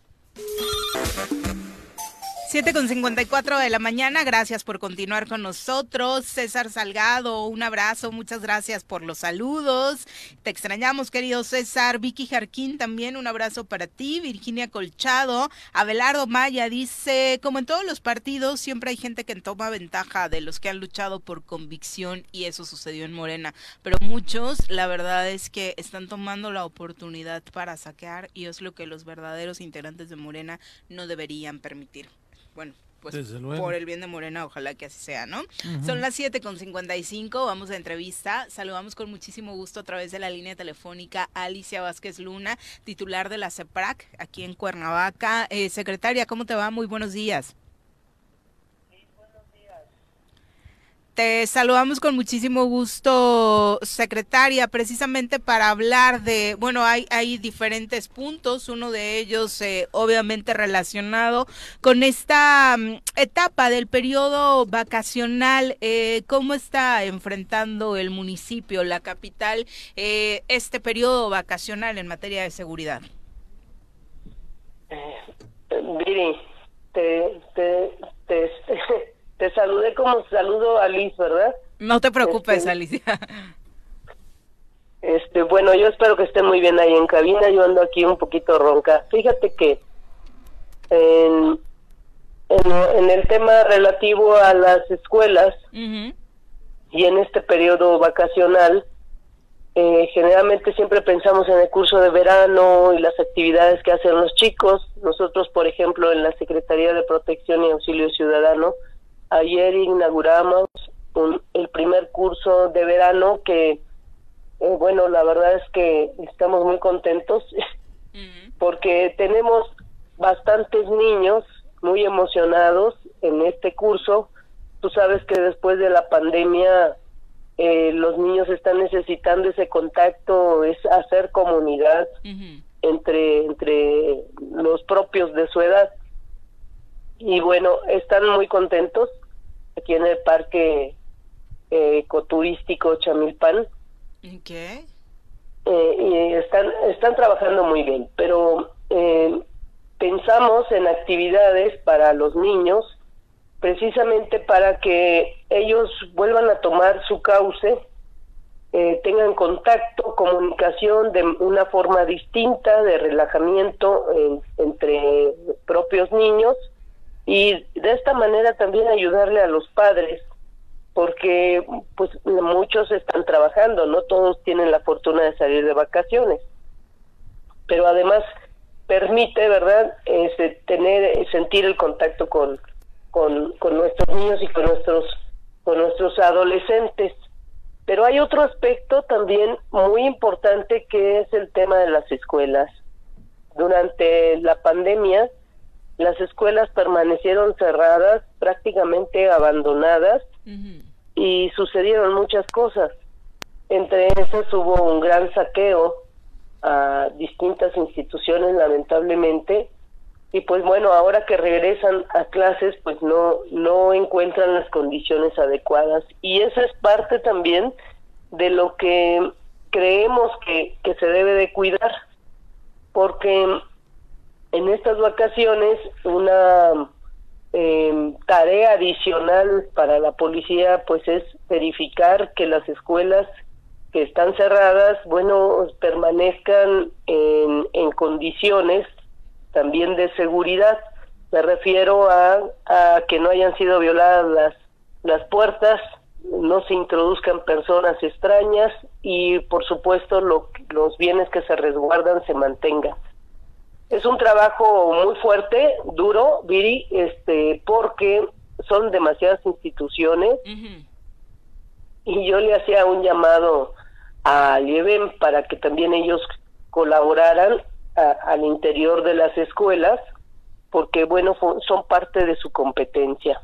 7 con 54 de la mañana, gracias por continuar con nosotros. César Salgado, un abrazo, muchas gracias por los saludos. Te extrañamos, querido César. Vicky Jarquín, también un abrazo para ti. Virginia Colchado, Abelardo Maya dice, como en todos los partidos, siempre hay gente que toma ventaja de los que han luchado por convicción y eso sucedió en Morena. Pero muchos, la verdad es que están tomando la oportunidad para saquear y es lo que los verdaderos integrantes de Morena no deberían permitir bueno, pues por el bien de Morena, ojalá que así sea, ¿no? Son las 7 con 55, vamos a entrevista. Saludamos con muchísimo gusto a través de la línea telefónica Alicia Vázquez Luna, titular de la CEPRAC, aquí en Cuernavaca. Eh, secretaria, ¿cómo te va? Muy buenos días. Te saludamos con muchísimo gusto, secretaria, precisamente para hablar de, bueno, hay, hay diferentes puntos, uno de ellos eh, obviamente relacionado con esta mm, etapa del periodo vacacional, eh, ¿cómo está enfrentando el municipio, la capital, eh, este periodo vacacional en materia de seguridad? Viri, te, te, te, te saludé como saludo a Liz, ¿verdad? No te preocupes, Este- Alicia. Este, bueno, yo espero que esté muy bien ahí en cabina. Yo ando aquí un poquito ronca. Fíjate que en, en, en el tema relativo a las escuelas Ujú, y en este periodo vacacional, eh, generalmente siempre pensamos en el curso de verano y las actividades que hacen los chicos. Nosotros, por ejemplo, en la Secretaría de Protección y Auxilio Ciudadano, ayer inauguramos un- el primer curso de verano que, eh, bueno, la verdad es que estamos muy contentos porque tenemos bastantes niños muy emocionados en este curso. Tú sabes que después de la pandemia eh, los niños están necesitando ese contacto, es hacer comunidad entre entre los propios de su edad. Y bueno, están muy contentos aquí en el parque eh, ecoturístico Chamilpan Ok. eh, y están están trabajando muy bien pero eh, pensamos en actividades para los niños precisamente para que ellos vuelvan a tomar su cauce eh, tengan contacto comunicación de una forma distinta de relajamiento en- entre propios niños y de esta manera también ayudarle a los padres porque pues muchos están trabajando, no todos tienen la fortuna de salir de vacaciones. Pero además permite, ¿verdad?, este, tener sentir el contacto con, con con nuestros niños y con nuestros con nuestros adolescentes. Pero hay otro aspecto también muy importante que es el tema de las escuelas. Durante la pandemia, las escuelas permanecieron cerradas, prácticamente abandonadas, y sucedieron muchas cosas. Entre esas hubo un gran saqueo a distintas instituciones, lamentablemente, y pues bueno, ahora que regresan a clases, pues no no encuentran las condiciones adecuadas y eso es parte también de lo que creemos que, que se debe de cuidar, porque en estas vacaciones una eh, tarea adicional para la policía pues es verificar que las escuelas que están cerradas, bueno, permanezcan en, condiciones también de seguridad. Me refiero a, a que no hayan sido violadas las, las puertas, no se introduzcan personas extrañas y por supuesto lo- los bienes que se resguardan se mantengan. Es un trabajo muy fuerte, duro, Viri, este, porque son demasiadas instituciones y yo le hacía un llamado a Lieven para que también ellos colaboraran a- al interior de las escuelas, porque bueno, son parte de su competencia.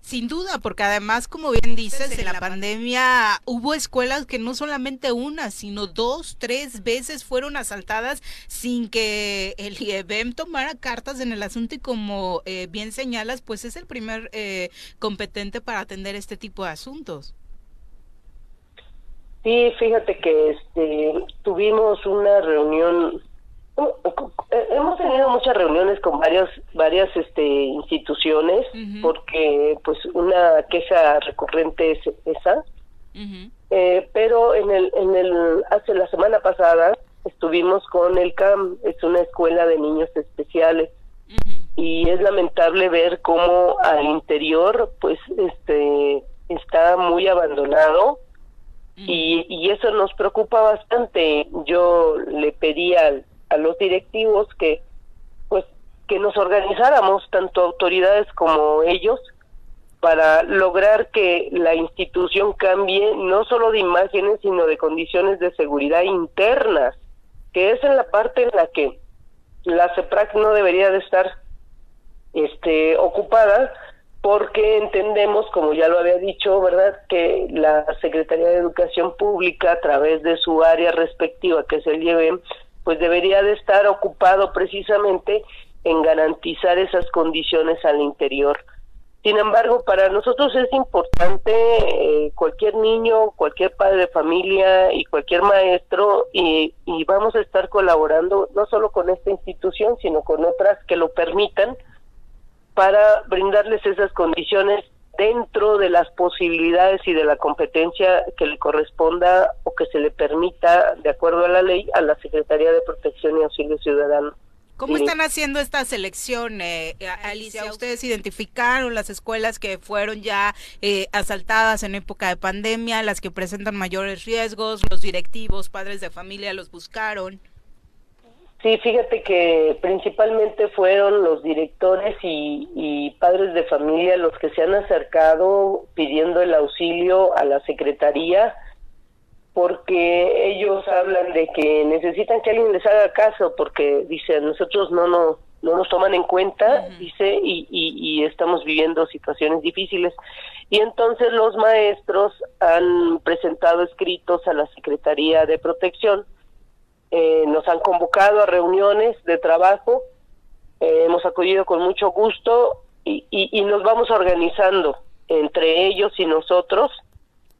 Sin duda, porque además, como bien dices, en la pandemia hubo escuelas que no solamente una, sino dos, tres veces fueron asaltadas sin que el IEBEM tomara cartas en el asunto y como eh, bien señalas, pues es el primer eh, competente para atender este tipo de asuntos. Sí, fíjate que este, tuvimos una reunión hemos tenido muchas reuniones con varios, varias este, instituciones porque pues una queja recurrente es esa. Eh, pero en el, en el, hace la semana pasada estuvimos con el CAM, es una escuela de niños especiales. Y es lamentable ver cómo al interior pues este está muy abandonado. Y, y eso nos preocupa bastante. Yo le pedí al, a los directivos que pues que nos organizáramos tanto autoridades como ellos para lograr que la institución cambie no solo de imágenes sino de condiciones de seguridad internas que es en la parte en la que la CEPRAC no debería de estar este ocupada porque entendemos, como ya lo había dicho, ¿verdad?, que la Secretaría de Educación Pública, a través de su área respectiva, que es el IEBM, pues debería de estar ocupado precisamente en garantizar esas condiciones al interior. Sin embargo, para nosotros es importante eh, cualquier niño, cualquier padre de familia y cualquier maestro y, y vamos a estar colaborando no solo con esta institución, sino con otras que lo permitan para brindarles esas condiciones dentro de las posibilidades y de la competencia que le corresponda o que se le permita, de acuerdo a la ley, a la Secretaría de Protección y Auxilio Ciudadano. ¿Cómo están haciendo esta selección, eh, Alicia? ¿Ustedes identificaron las escuelas que fueron ya eh, asaltadas en época de pandemia, las que presentan mayores riesgos? ¿Los directivos, padres de familia los buscaron? Sí, fíjate que principalmente fueron los directores y, padres de familia los que se han acercado pidiendo el auxilio a la secretaría porque ellos hablan de que necesitan que alguien les haga caso porque dicen nosotros no no no nos toman en cuenta dice y, y, estamos viviendo situaciones difíciles y entonces los maestros han presentado escritos a la secretaría de protección eh, nos han convocado a reuniones de trabajo, eh, hemos acudido con mucho gusto y, y, nos vamos organizando entre ellos y nosotros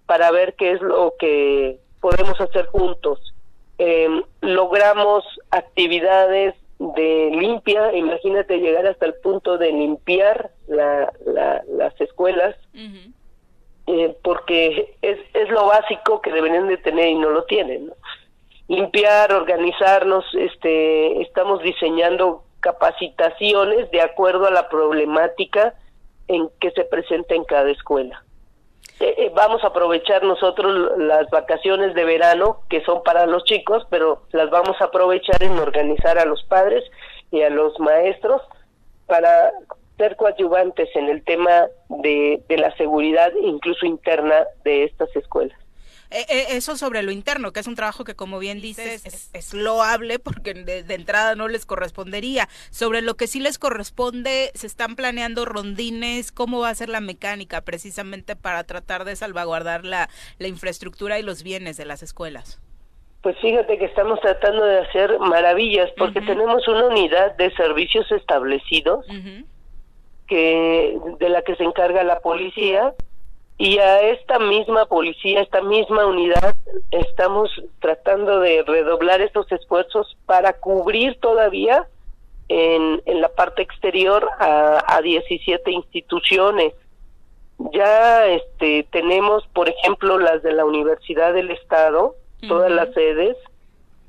para ver qué es lo que podemos hacer juntos. Em, logramos actividades de limpia, imagínate llegar hasta el punto de limpiar la, las escuelas, eh, porque es, es lo básico que deberían de tener y no lo tienen. ¿no? Limpiar, organizarnos, este, estamos diseñando capacitaciones de acuerdo a la problemática en que se presenta en cada escuela. Eh, eh, vamos a aprovechar nosotros las vacaciones de verano, que son para los chicos, pero las vamos a aprovechar en organizar a los padres y a los maestros para ser coadyuvantes en el tema de, de la seguridad, incluso interna, de estas escuelas. Eh, eh, eso sobre lo interno, que es un trabajo que como bien dices es, loable porque de, entrada no les correspondería. Sobre lo que sí les corresponde, se están planeando rondines, cómo va a ser la mecánica precisamente para tratar de salvaguardar la, la infraestructura y los bienes de las escuelas. Pues fíjate que estamos tratando de hacer maravillas porque tenemos una unidad de servicios establecidos que de la que se encarga la policía y a esta misma policía, esta misma unidad, estamos tratando de redoblar estos esfuerzos para cubrir todavía en, en la parte exterior a, a 17 instituciones. Ya este, tenemos, por ejemplo, las de la Universidad del Estado, todas las sedes,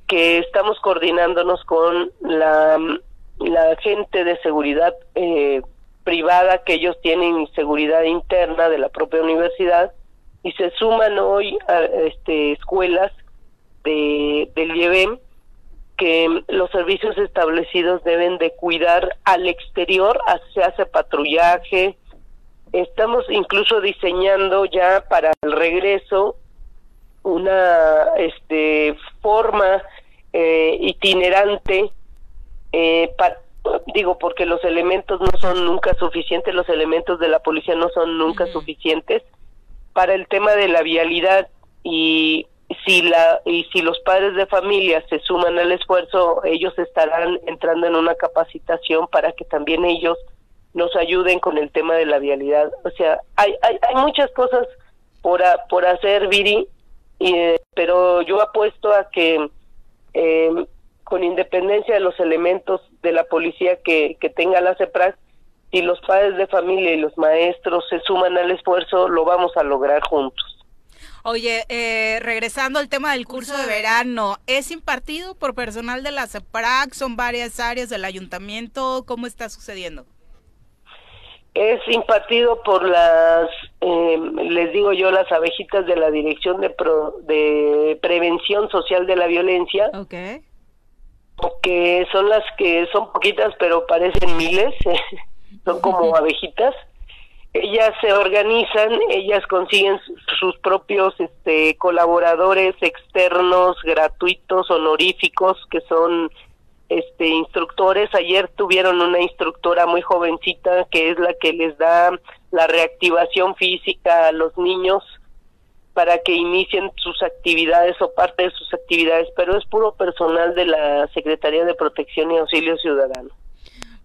que estamos coordinándonos con la, la gente de seguridad eh, privada que ellos tienen seguridad interna de la propia universidad y se suman hoy a este, escuelas de, del IEBEM que los servicios establecidos deben de cuidar al exterior, se hace patrullaje, estamos incluso diseñando ya para el regreso una este forma eh, itinerante eh, digo porque los elementos no son nunca suficientes, los elementos de la policía no son nunca suficientes para el tema de la vialidad y si la y si los padres de familia se suman al esfuerzo, ellos estarán entrando en una capacitación para que también ellos nos ayuden con el tema de la vialidad. O sea, hay hay, hay muchas cosas por por hacer, Viri, y, pero yo apuesto a que eh, con independencia de los elementos de la policía que, que tenga la CEPRAC, si los padres de familia y los maestros se suman al esfuerzo, lo vamos a lograr juntos. Oye, eh, regresando al tema del curso de verano, ¿es impartido por personal de la CEPRAC? ¿Son varias áreas del ayuntamiento? ¿Cómo está sucediendo? Es impartido por las, eh, les digo yo, las abejitas de la Dirección de, Pro- de Prevención Social de la Violencia, Ok. Que son las que son poquitas pero parecen miles, son como abejitas. Ellas se organizan, ellas consiguen su- sus propios este, colaboradores externos, gratuitos, honoríficos, que son este, instructores. Ayer tuvieron una instructora muy jovencita que es la que les da la reactivación física a los niños para que inicien sus actividades o parte de sus actividades, pero es puro personal de la Secretaría de Protección y Auxilio Ciudadano.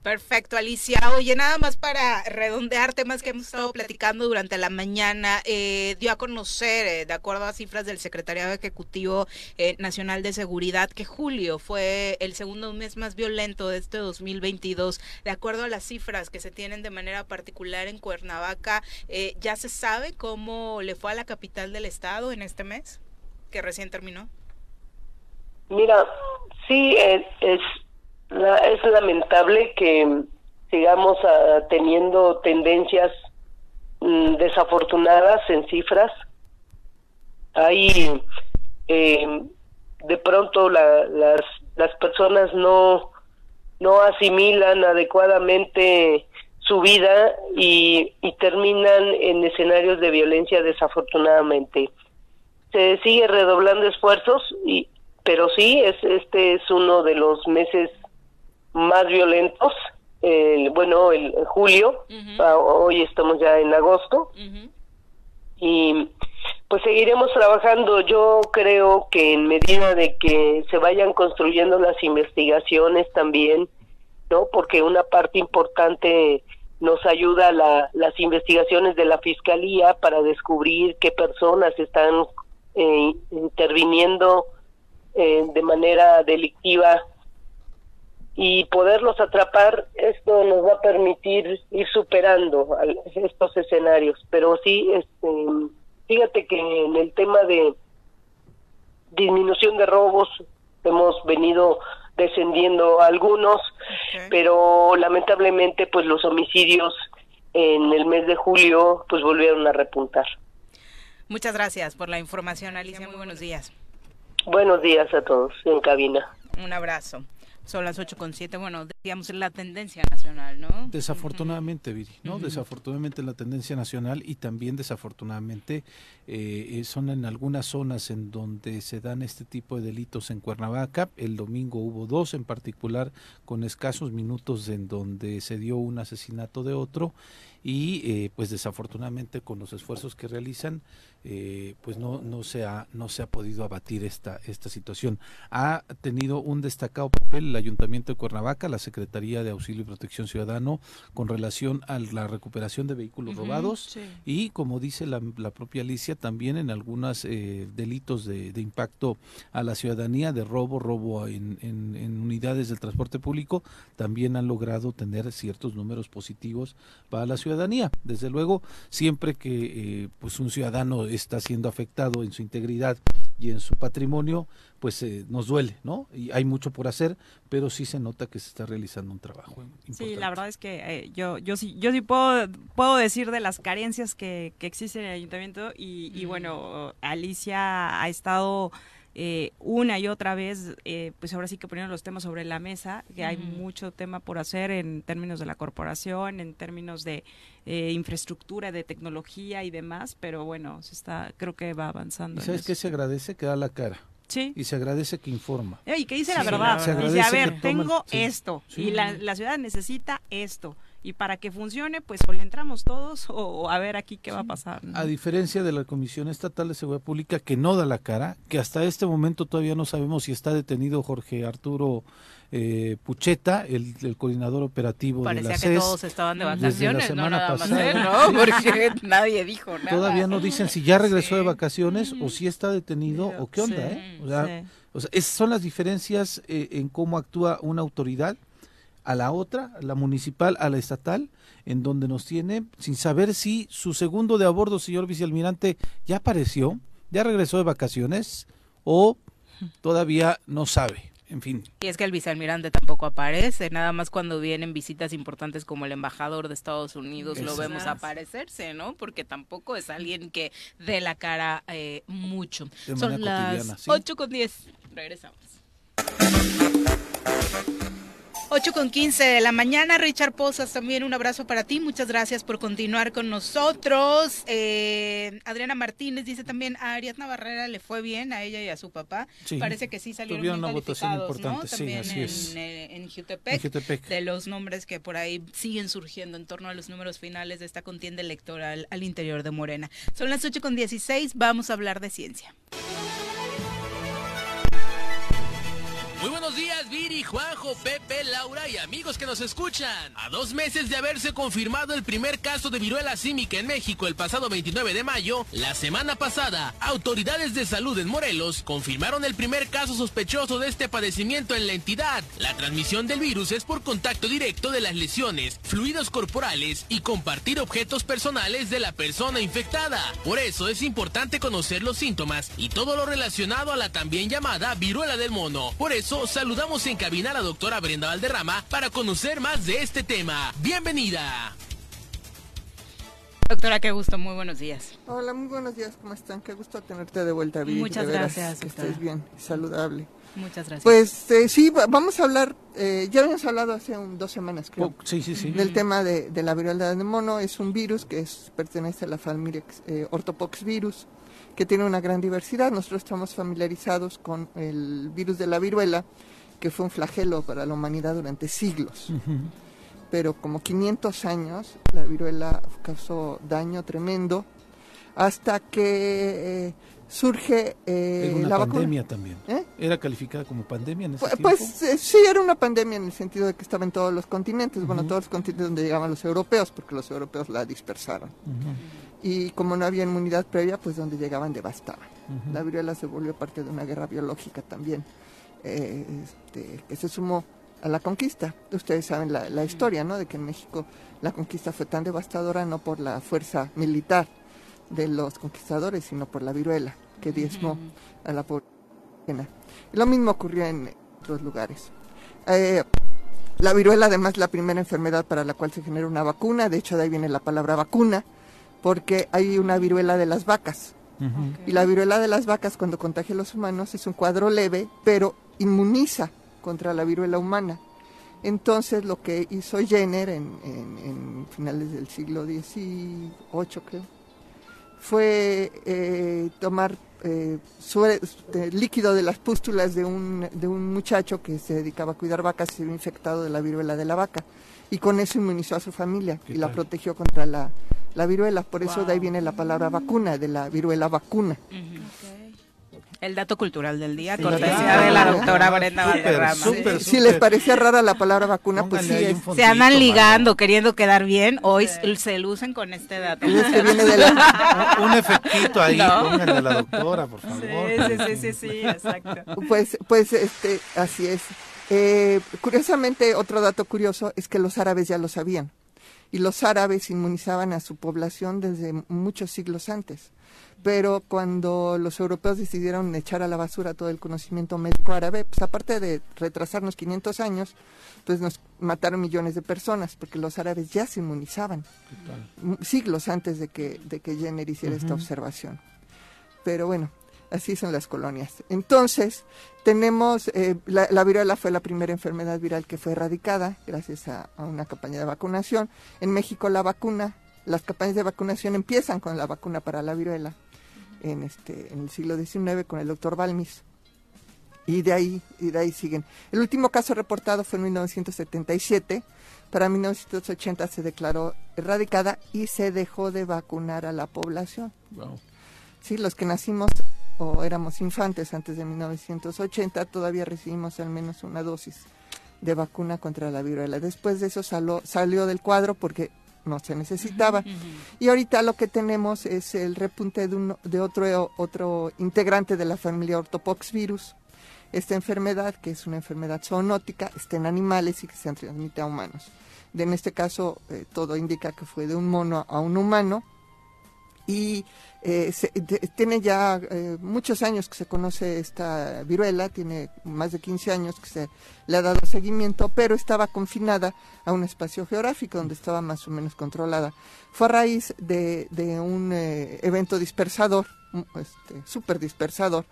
Perfecto, Alicia. Oye, nada más para redondear temas que hemos estado platicando durante la mañana, eh, dio a conocer, eh, de acuerdo a cifras del Secretariado Ejecutivo eh, Nacional de Seguridad, que julio fue el segundo mes más violento de este 2022. De acuerdo a las cifras que se tienen de manera particular en Cuernavaca, eh, ¿ya se sabe cómo le fue a la capital del estado en este mes, que recién terminó? Mira, sí, es, es, la- es lamentable que sigamos ah, teniendo tendencias mm, desafortunadas en cifras. Hay, eh, de pronto la- las, las personas no, no asimilan adecuadamente su vida y, y terminan en escenarios de violencia desafortunadamente se sigue redoblando esfuerzos y pero sí es este es uno de los meses más violentos el, bueno el julio hoy estamos ya en agosto. Y pues seguiremos trabajando. Yo creo que en medida de que se vayan construyendo las investigaciones también no porque una parte importante nos ayuda la, las investigaciones de la fiscalía para descubrir qué personas están eh, interviniendo eh, de manera delictiva y poderlos atrapar, esto nos va a permitir ir superando al- estos escenarios. Pero sí, este, fíjate que en el tema de disminución de robos hemos venido descendiendo algunos, pero lamentablemente pues los homicidios en el mes de julio pues volvieron a repuntar. Muchas gracias por la información, Alicia. Muy buenos días. Buenos días a todos en cabina. Un abrazo. Son las ocho con siete. Bueno, decíamos la tendencia nacional, ¿no? Desafortunadamente, Viri, ¿no? Desafortunadamente la tendencia nacional y también desafortunadamente eh, eh, son en algunas zonas en donde se dan este tipo de delitos en Cuernavaca. El domingo hubo dos en particular con escasos minutos en donde se dio un asesinato de otro y eh, pues desafortunadamente con los esfuerzos que realizan eh, pues no no se ha no se ha podido abatir esta esta situación ha tenido un destacado papel el Ayuntamiento de Cuernavaca la Secretaría de Auxilio y Protección Ciudadano con relación a la recuperación de vehículos robados sí. y como dice la, la propia Alicia también en algunos delitos de, de impacto a la ciudadanía de robo robo en, en- en unidades del transporte público también han logrado tener ciertos números positivos para la ciudadanía desde luego siempre que eh, pues un ciudadano está siendo afectado en su integridad y en su patrimonio pues eh, nos duele no y hay mucho por hacer pero sí se nota que se está realizando un trabajo importante. Sí, la verdad es que eh, yo, yo sí, yo sí puedo, puedo decir de las carencias que, que existen en el ayuntamiento y, y bueno, Alicia ha estado eh, una y otra vez, eh, pues ahora sí que poniendo los temas sobre la mesa, que hay mucho tema por hacer en términos de la corporación, en términos de eh, infraestructura, de tecnología y demás, pero bueno, se está, creo que va avanzando. y sabes qué se agradece que da la cara Sí. y se agradece que informa Eh, Y que dice la verdad. se Dice, a ver, toman- tengo sí, esto sí. y la, la ciudad necesita esto. Y para que funcione, pues o le entramos todos o, a ver aquí qué va a pasar. A diferencia de la Comisión Estatal de Seguridad Pública que no da la cara, que hasta este momento todavía no sabemos si está detenido Jorge Arturo eh, Pucheta, el, el coordinador operativo de Parecía la que CES. todos estaban de desde la vacaciones, no semana nada más pasada. él, ¿no? Porque nadie dijo nada. Todavía no dicen si ya regresó de vacaciones o si está detenido o qué onda, Sí, ¿eh? O sea, sí. o sea, esas son las diferencias eh, en cómo actúa una autoridad a la otra, a la municipal, a la estatal, en donde nos tiene sin saber si su segundo de a bordo, señor vicealmirante, ya apareció, ya regresó de vacaciones o todavía no sabe. En fin, Y es que el vicealmirante tampoco aparece, nada más cuando vienen visitas importantes como el embajador de Estados Unidos lo vemos aparecerse, ¿no? Porque tampoco es alguien que dé la cara eh, mucho. De Son las ¿sí? 8 con 10. Regresamos. 8 con 15 de la mañana, Richard Posas, también un abrazo para ti, muchas gracias por continuar con nosotros. Eh, Adriana Martínez dice también a Ariadna Barrera le fue bien a ella y a su papá. Sí. Parece que sí salieron Tuvieron una votación importante, sí, También así en, es. eh, en Jutepec, En Jutepec. de los nombres que por ahí siguen surgiendo en torno a los números finales de esta contienda electoral al interior de Morena. Son las 8 con 16, vamos a hablar de ciencia. Viri, Juanjo, Pepe, Laura y amigos que nos escuchan. A dos meses de haberse confirmado el primer caso de viruela símica en México el pasado 29 de mayo, la semana pasada, autoridades de salud en Morelos confirmaron el primer caso sospechoso de este padecimiento en la entidad. La transmisión del virus es por contacto directo de las lesiones, fluidos corporales y compartir objetos personales de la persona infectada. Por eso es importante conocer los síntomas y todo lo relacionado a la también llamada viruela del mono. Por eso saludamos en cabina a la doctora Brenda Valderrama para conocer más de este tema. Bienvenida. Doctora, qué gusto, muy buenos días. Hola, muy buenos días, ¿cómo están? Qué gusto tenerte de vuelta, Viri. Muchas de veras, gracias, Que estés bien saludable. Muchas gracias. Pues eh, sí, va- vamos a hablar, eh, ya habíamos hablado hace un- dos semanas, creo, Oh, sí, sí, sí. del tema de, de la viruela del mono. Es un virus que es, pertenece a la familia eh, Orthopox virus, que tiene una gran diversidad. Nosotros estamos familiarizados con el virus de la viruela, que fue un flagelo para la humanidad durante siglos. Pero como 500 años la viruela causó daño tremendo hasta que eh, surge eh, Era una la pandemia vacuna. también. ¿Eh? Era calificada como pandemia en ese. Pues eh, sí, era una pandemia en el sentido de que estaba en todos los continentes, bueno, todos los continentes donde llegaban los europeos, porque los europeos la dispersaron. Y como no había inmunidad previa, pues donde llegaban devastaban. La viruela se volvió parte de una guerra biológica también, eh, este, que se sumó a la conquista. Ustedes saben la, la historia, ¿no? De que en México la conquista fue tan devastadora no por la fuerza militar de los conquistadores, sino por la viruela que diezmó a la población. Lo mismo ocurrió en otros lugares. Eh, la viruela, además, es la primera enfermedad para la cual se genera una vacuna. De hecho, de ahí viene la palabra vacuna, porque hay una viruela de las vacas. Y la viruela de las vacas cuando contagia a los humanos es un cuadro leve, pero inmuniza contra la viruela humana. Entonces lo que hizo Jenner en, en- en finales del siglo XVIII, creo, fue eh, tomar eh, eh, líquido de las pústulas de un, de un muchacho que se dedicaba a cuidar vacas y se había infectado de la viruela de la vaca. Y con eso inmunizó a su familia ¿Qué y la protegió contra la, la viruela. Por eso de ahí viene la palabra vacuna, de la viruela vacuna. El dato cultural del día, Sí. cortesía de la doctora Brenda súper, Valderrama. súper, Si les parecía rara la palabra vacuna, pues sí Se andan ligando, queriendo quedar bien, hoy se lucen con este dato. Es que viene de la, Un, un efectito ahí, No. pónganle a la doctora, por favor. Sí, sí, sí, sí, sí, exacto. pues, pues, este, así es. Eh, curiosamente, otro dato curioso es que los árabes ya lo sabían. Y los árabes inmunizaban a su población desde muchos siglos antes. Pero cuando los europeos decidieron echar a la basura todo el conocimiento médico árabe, pues aparte de retrasarnos 500 años, pues nos mataron millones de personas, porque los árabes ya se inmunizaban siglos antes de que, de que Jenner hiciera esta observación. Pero bueno, así son las colonias. Entonces, tenemos, eh, la, la viruela fue la primera enfermedad viral que fue erradicada gracias a, a una campaña de vacunación. En México la vacuna, las campañas de vacunación empiezan con la vacuna para la viruela en, este, en el siglo XIX con el doctor Balmis. Y de ahí, y de ahí siguen. El último caso reportado fue en 1977. Para 1980 se declaró erradicada y se dejó de vacunar a la población. Wow. Sí, los que nacimos o éramos infantes antes de 1980 todavía recibimos al menos una dosis de vacuna contra la viruela. Después de eso salió, salió del cuadro porque no se necesitaba. Y ahorita lo que tenemos es el repunte de, un- de otro, otro integrante de la familia ortopoxvirus. Esta enfermedad, que es una enfermedad zoonótica, está en animales y que se transmite a humanos. De- en este caso, eh, todo indica que fue de un mono a un humano y eh, se- tiene ya eh, muchos años que se conoce esta viruela, tiene más de 15 años que se le ha dado seguimiento, pero estaba confinada a un espacio geográfico donde estaba más o menos controlada. Fue a raíz de, de un eh, evento dispersador, un, este, súper dispersador,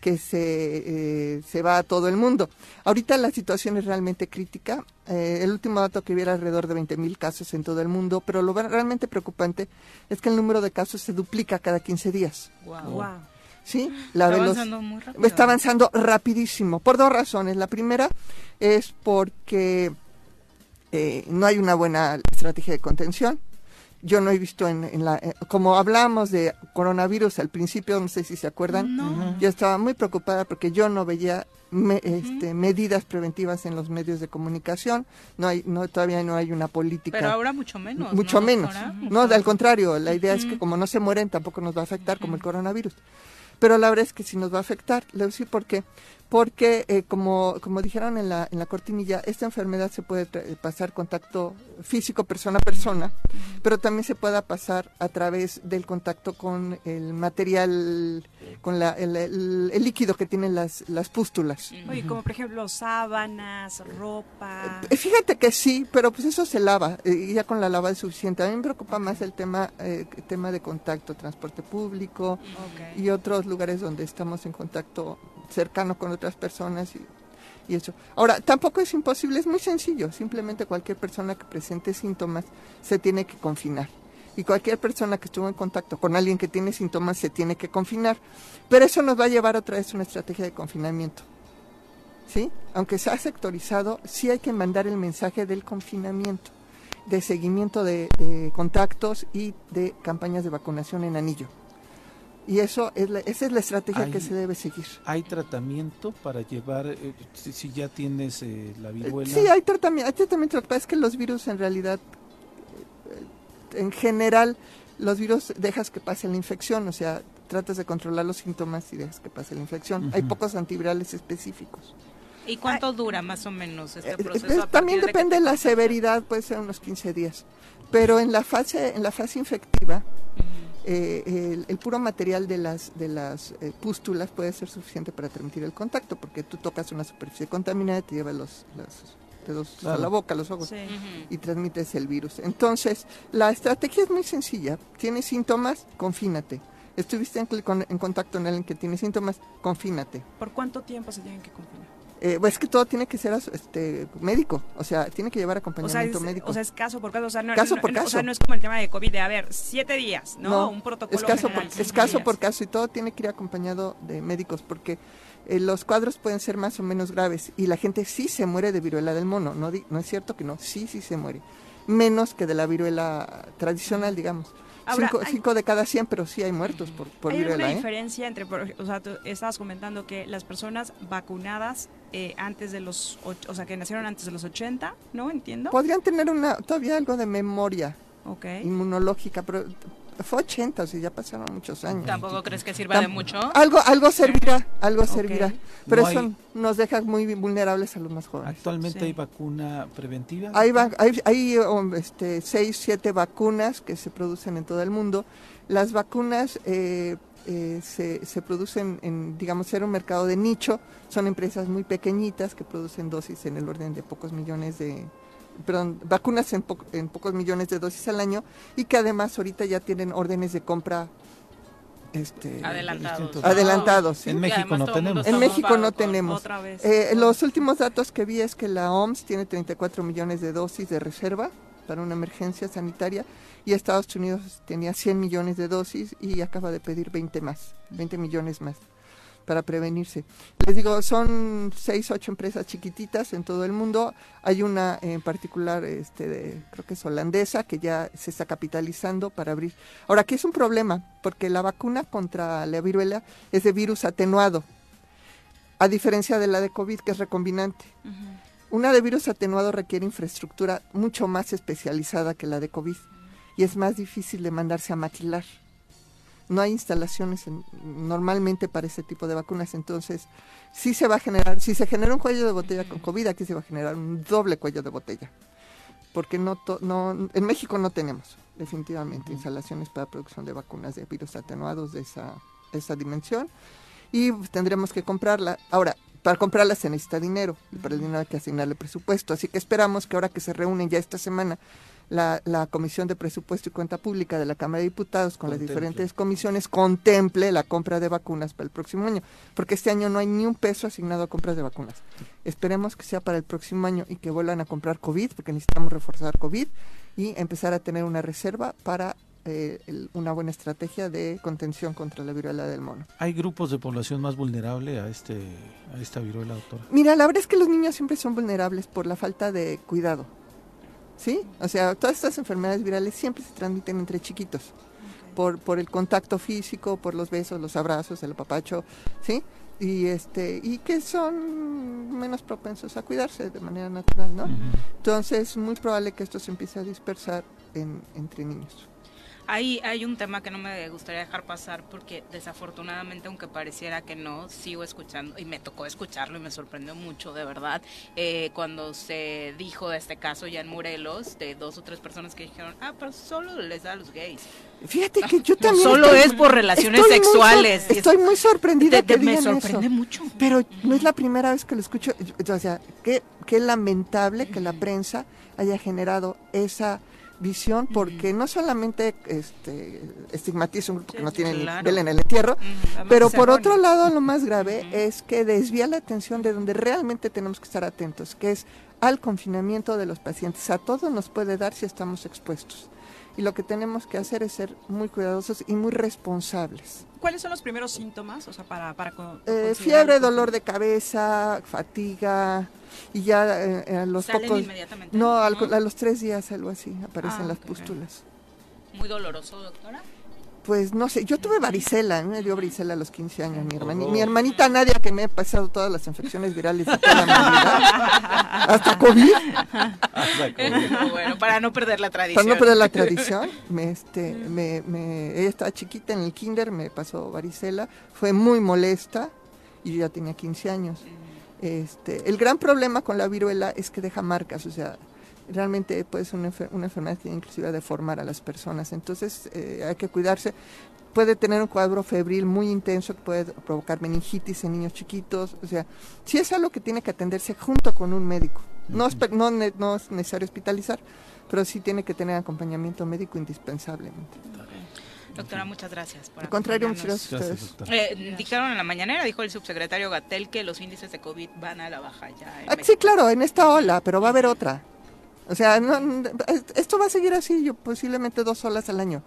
que se, eh, se va a todo el mundo. Ahorita la situación es realmente crítica. Eh, el último dato que hubiera alrededor de 20.000 casos en todo el mundo, pero lo realmente preocupante es que el número de casos se duplica cada 15 días. Wow. ¿sí? La Está avanzando muy rápido. Está avanzando rapidísimo, por dos razones. La primera es porque eh, no hay una buena estrategia de contención. Yo no he visto en, en la... eh, como hablamos de coronavirus al principio, no sé si se acuerdan, yo estaba muy preocupada porque yo no veía me- este, medidas preventivas en los medios de comunicación. No hay, no, todavía no hay una política. Pero ahora mucho menos. Mucho ¿no, menos. doctora? No, al contrario, la idea es que como no se mueren, tampoco nos va a afectar como el coronavirus. Pero la verdad es que sí nos va a afectar. Le voy a decir por qué. Porque, eh, como, como dijeron en la, en la cortinilla, esta enfermedad se puede pasar contacto físico persona a persona, pero también se puede pasar a través del contacto con el material, con la, el, el- el líquido que tienen las, las pústulas. Oye, como por ejemplo sábanas, ropa. Eh, Fíjate que sí, pero pues eso se lava eh, y ya con la lava es suficiente. A mí me preocupa más el tema, eh, el tema de contacto, transporte público y otros lugares donde estamos en contacto cercano con otras personas y, y eso. Ahora, tampoco es imposible, es muy sencillo. Simplemente cualquier persona que presente síntomas se tiene que confinar. Y cualquier persona que estuvo en contacto con alguien que tiene síntomas se tiene que confinar. Pero eso nos va a llevar otra vez a una estrategia de confinamiento. ¿Sí? Aunque se ha sectorizado, sí hay que mandar el mensaje del confinamiento, de seguimiento de contactos y de campañas de vacunación en anillo. Y eso es la, esa es la estrategia Hay- que se debe seguir. ¿Hay tratamiento para llevar, eh, si, si ya tienes eh, la viruela? Sí, hay tratamiento. Hay tratamiento. Lo que pasa es que los virus en realidad, eh, en general, los virus dejas que pase la infección, o sea, tratas de controlar los síntomas y dejas que pase la infección. Hay Ujú. pocos antivirales específicos. ¿Y cuánto dura más o menos este Eh, proceso? eh, a también de depende te de la severidad, puede ser unos 15 días. Pero en la fase, en la fase infectiva, eh, el, el puro material de las, de las eh, pústulas puede ser suficiente para transmitir el contacto, porque tú tocas una superficie contaminada y te lleva los, los dedos a la boca, los ojos Sí. Y transmites el virus. Entonces, la estrategia es muy sencilla. Tienes síntomas, confínate. Estuviste en, con- en contacto con alguien que tiene síntomas, confínate. ¿Por cuánto tiempo se tienen que confinar? Eh, pues es que todo tiene que ser este, médico, o sea, tiene que llevar O sea, acompañamiento es, médico. o sea, es caso por caso. O sea, no, Caso no- por no- o caso. sea, no es como el tema de COVID de, a ver, siete días, ¿no? Un protocolo es caso, por, es caso días. por caso y todo tiene que ir acompañado de médicos porque eh, los cuadros pueden ser más o menos graves y la gente sí se muere de viruela del mono, no, no es cierto que no, sí, sí se muere, menos que de la viruela tradicional, digamos. Ahora, cinco, hay- cinco de cada 100, pero sí hay muertos por, por ¿Hay viruela. alguna ¿eh? diferencia entre, o sea, tú estabas comentando que las personas vacunadas eh, antes de los, o sea, que nacieron antes de los 80, ¿no? Entiendo. Podrían tener una todavía algo de memoria Ok. inmunológica, pero fue 80, o sea, ya pasaron muchos años. ¿Tampoco crees que sirva de mucho? Algo, algo servirá, algo servirá. Pero No eso hay- nos deja muy vulnerables a los más jóvenes. ¿Actualmente Sí. hay vacuna preventiva? Hay, va- hay, hay, um, este, seis, siete vacunas que se producen en todo el mundo. Las vacunas eh, eh, se, se producen en, digamos, ser un mercado de nicho. Son empresas muy pequeñitas que producen dosis en el orden de pocos millones de, perdón, vacunas en, po- en pocos millones de dosis al año y que además ahorita ya tienen órdenes de compra este, Adelantados. adelantados. ¿sí? En México no tenemos. En México no tenemos. Otra vez. Eh, los últimos datos que vi es que la OMS tiene 34 millones de dosis de reserva para una emergencia sanitaria y Estados Unidos tenía 100 millones de dosis y acaba de pedir 20 más, 20 millones más para prevenirse. Les digo, son seis, ocho empresas chiquititas en todo el mundo. Hay una en particular, este, de- creo que es holandesa, que ya se está capitalizando para abrir. Ahora, aquí es un problema, porque la vacuna contra la viruela es de virus atenuado, a diferencia de la de COVID, que es recombinante. Una de virus atenuado requiere infraestructura mucho más especializada que la de COVID y es más difícil de mandarse a maquilar. No hay instalaciones en- normalmente para ese tipo de vacunas, entonces sí se va a generar, si se genera un cuello de botella con COVID, aquí se va a generar un doble cuello de botella. Porque no, to- no en México no tenemos definitivamente instalaciones para producción de vacunas de virus atenuados de esa, esa dimensión y tendremos que comprarla. Ahora, para comprarla se necesita dinero, y para el dinero hay que asignarle presupuesto. Así que esperamos que ahora que se reúnen ya esta semana la, la Comisión de Presupuesto y Cuenta Pública de la Cámara de Diputados con las diferentes comisiones contemple la compra de vacunas para el próximo año, porque este año no hay ni un peso asignado a compras de vacunas. Esperemos que sea para el próximo año y que vuelvan a comprar COVID, porque necesitamos reforzar COVID y empezar a tener una reserva para eh, el- una buena estrategia de contención contra la viruela del mono. ¿Hay grupos de población más vulnerable a este a esta viruela, doctora? Mira, la verdad es que los niños siempre son vulnerables por la falta de cuidado. ¿Sí? O sea, todas estas enfermedades virales siempre se transmiten entre chiquitos. Por, por el contacto físico, por los besos, los abrazos, el apapacho, ¿sí? Y, este, y que son menos propensos a cuidarse de manera natural, ¿no? Entonces, es muy probable que esto se empiece a dispersar en- entre niños. Hay, hay un tema que no me gustaría dejar pasar porque desafortunadamente, aunque pareciera que no, sigo escuchando y me tocó escucharlo y me sorprendió mucho, de verdad, eh, cuando se dijo de este caso ya en Morelos, de dos o tres personas que dijeron, ah, pero solo les da a los gays. Fíjate que yo también... Solo estoy- es por relaciones estoy muy sexuales. estoy muy sorprendida Te- que me sorprende eso. mucho. Pero no es la primera vez que lo escucho. O sea, qué, qué lamentable que la prensa haya generado esa visión porque no solamente este estigmatiza un grupo que no tiene claro. vela en el entierro, pero por otro lado lo más grave es que desvía la atención de donde realmente tenemos que estar atentos, que es al confinamiento de los pacientes. A todos nos puede dar si estamos expuestos. Y lo que tenemos que hacer es ser muy cuidadosos y muy responsables. ¿Cuáles son los primeros síntomas? O sea, para, para Eh, fiebre, dolor de cabeza, fatiga y ya eh, eh, a los Salen pocos inmediatamente. no, al- a los tres días algo así aparecen Ah, las pústulas. Muy doloroso, doctora. Pues no sé, yo tuve varicela, me dio varicela a los 15 años, mi, hermani- horror. mi hermanita Nadia que me ha pasado todas las infecciones virales de toda mi vida, hasta COVID, bueno, para no perder la tradición. para no perder la tradición, me, este, me, me- ella estaba chiquita en el kinder, me pasó varicela, fue muy molesta y yo ya tenía 15 años. Este, el gran problema con la viruela es que deja marcas, o sea, realmente puede ser una, enfer- una enfermedad que inclusive deformar a las personas, entonces eh, hay que cuidarse. Puede tener un cuadro febril muy intenso que puede provocar meningitis en niños chiquitos, o sea, sí es algo que tiene que atenderse junto con un médico. No es, no, ne- no es necesario hospitalizar, pero sí tiene que tener acompañamiento médico indispensablemente. Doctora, muchas gracias por Al contrario, muchas gracias a Gracias. Eh, dijeron en la mañanera, dijo el subsecretario Gatel, que los índices de COVID van a la baja ya. en Ah, sí, claro, en esta ola, pero va a haber otra. O sea, no, esto va a seguir así, yo, posiblemente dos olas al año.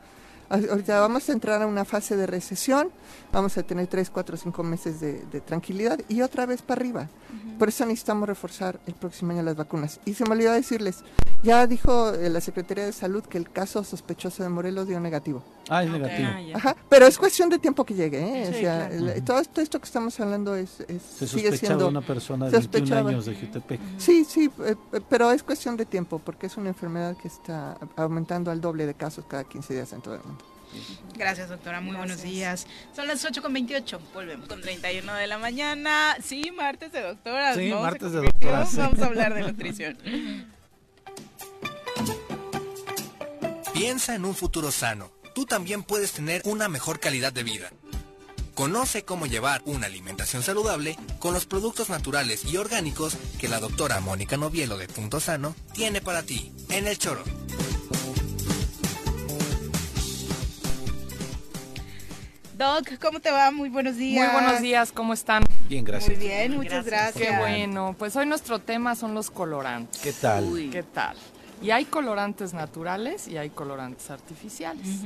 Ahorita vamos a entrar a una fase de recesión, vamos a tener tres, cuatro, cinco meses de, de tranquilidad y otra vez para arriba. Por eso necesitamos reforzar el próximo año las vacunas. Y se me olvidó decirles, ya dijo eh, la Secretaría de Salud que el caso sospechoso de Morelos dio negativo. Ah, es negativo. Ah. Ajá, pero es cuestión de tiempo que llegue, ¿eh? Sí, o sea, claro. el- todo esto, esto que estamos hablando es, es- Se sigue siendo... una persona de 21 sospechaba. años de Jutepec. Sí, sí, eh, eh, pero es cuestión de tiempo porque es una enfermedad que está aumentando al doble de casos cada 15 días en todo el mundo. Gracias, doctora. Muy buenos días. Son las 8 con 28. Volvemos con 31 de la mañana. Sí, martes de doctoras. Sí, martes de doctoras, sí. Vamos a hablar de nutrición. Piensa en un futuro sano. Tú también puedes tener una mejor calidad de vida. Conoce cómo llevar una alimentación saludable con los productos naturales y orgánicos que la doctora Mónica Novielo de Punto Sano tiene para ti en el choro. Doc, ¿cómo te va? Muy buenos días. Muy buenos días, ¿cómo están? Bien, gracias. Muy bien, muchas gracias. Qué bueno. Pues hoy nuestro tema son los colorantes. ¿Qué tal? Uy. ¿Qué tal? Y hay colorantes naturales y hay colorantes artificiales.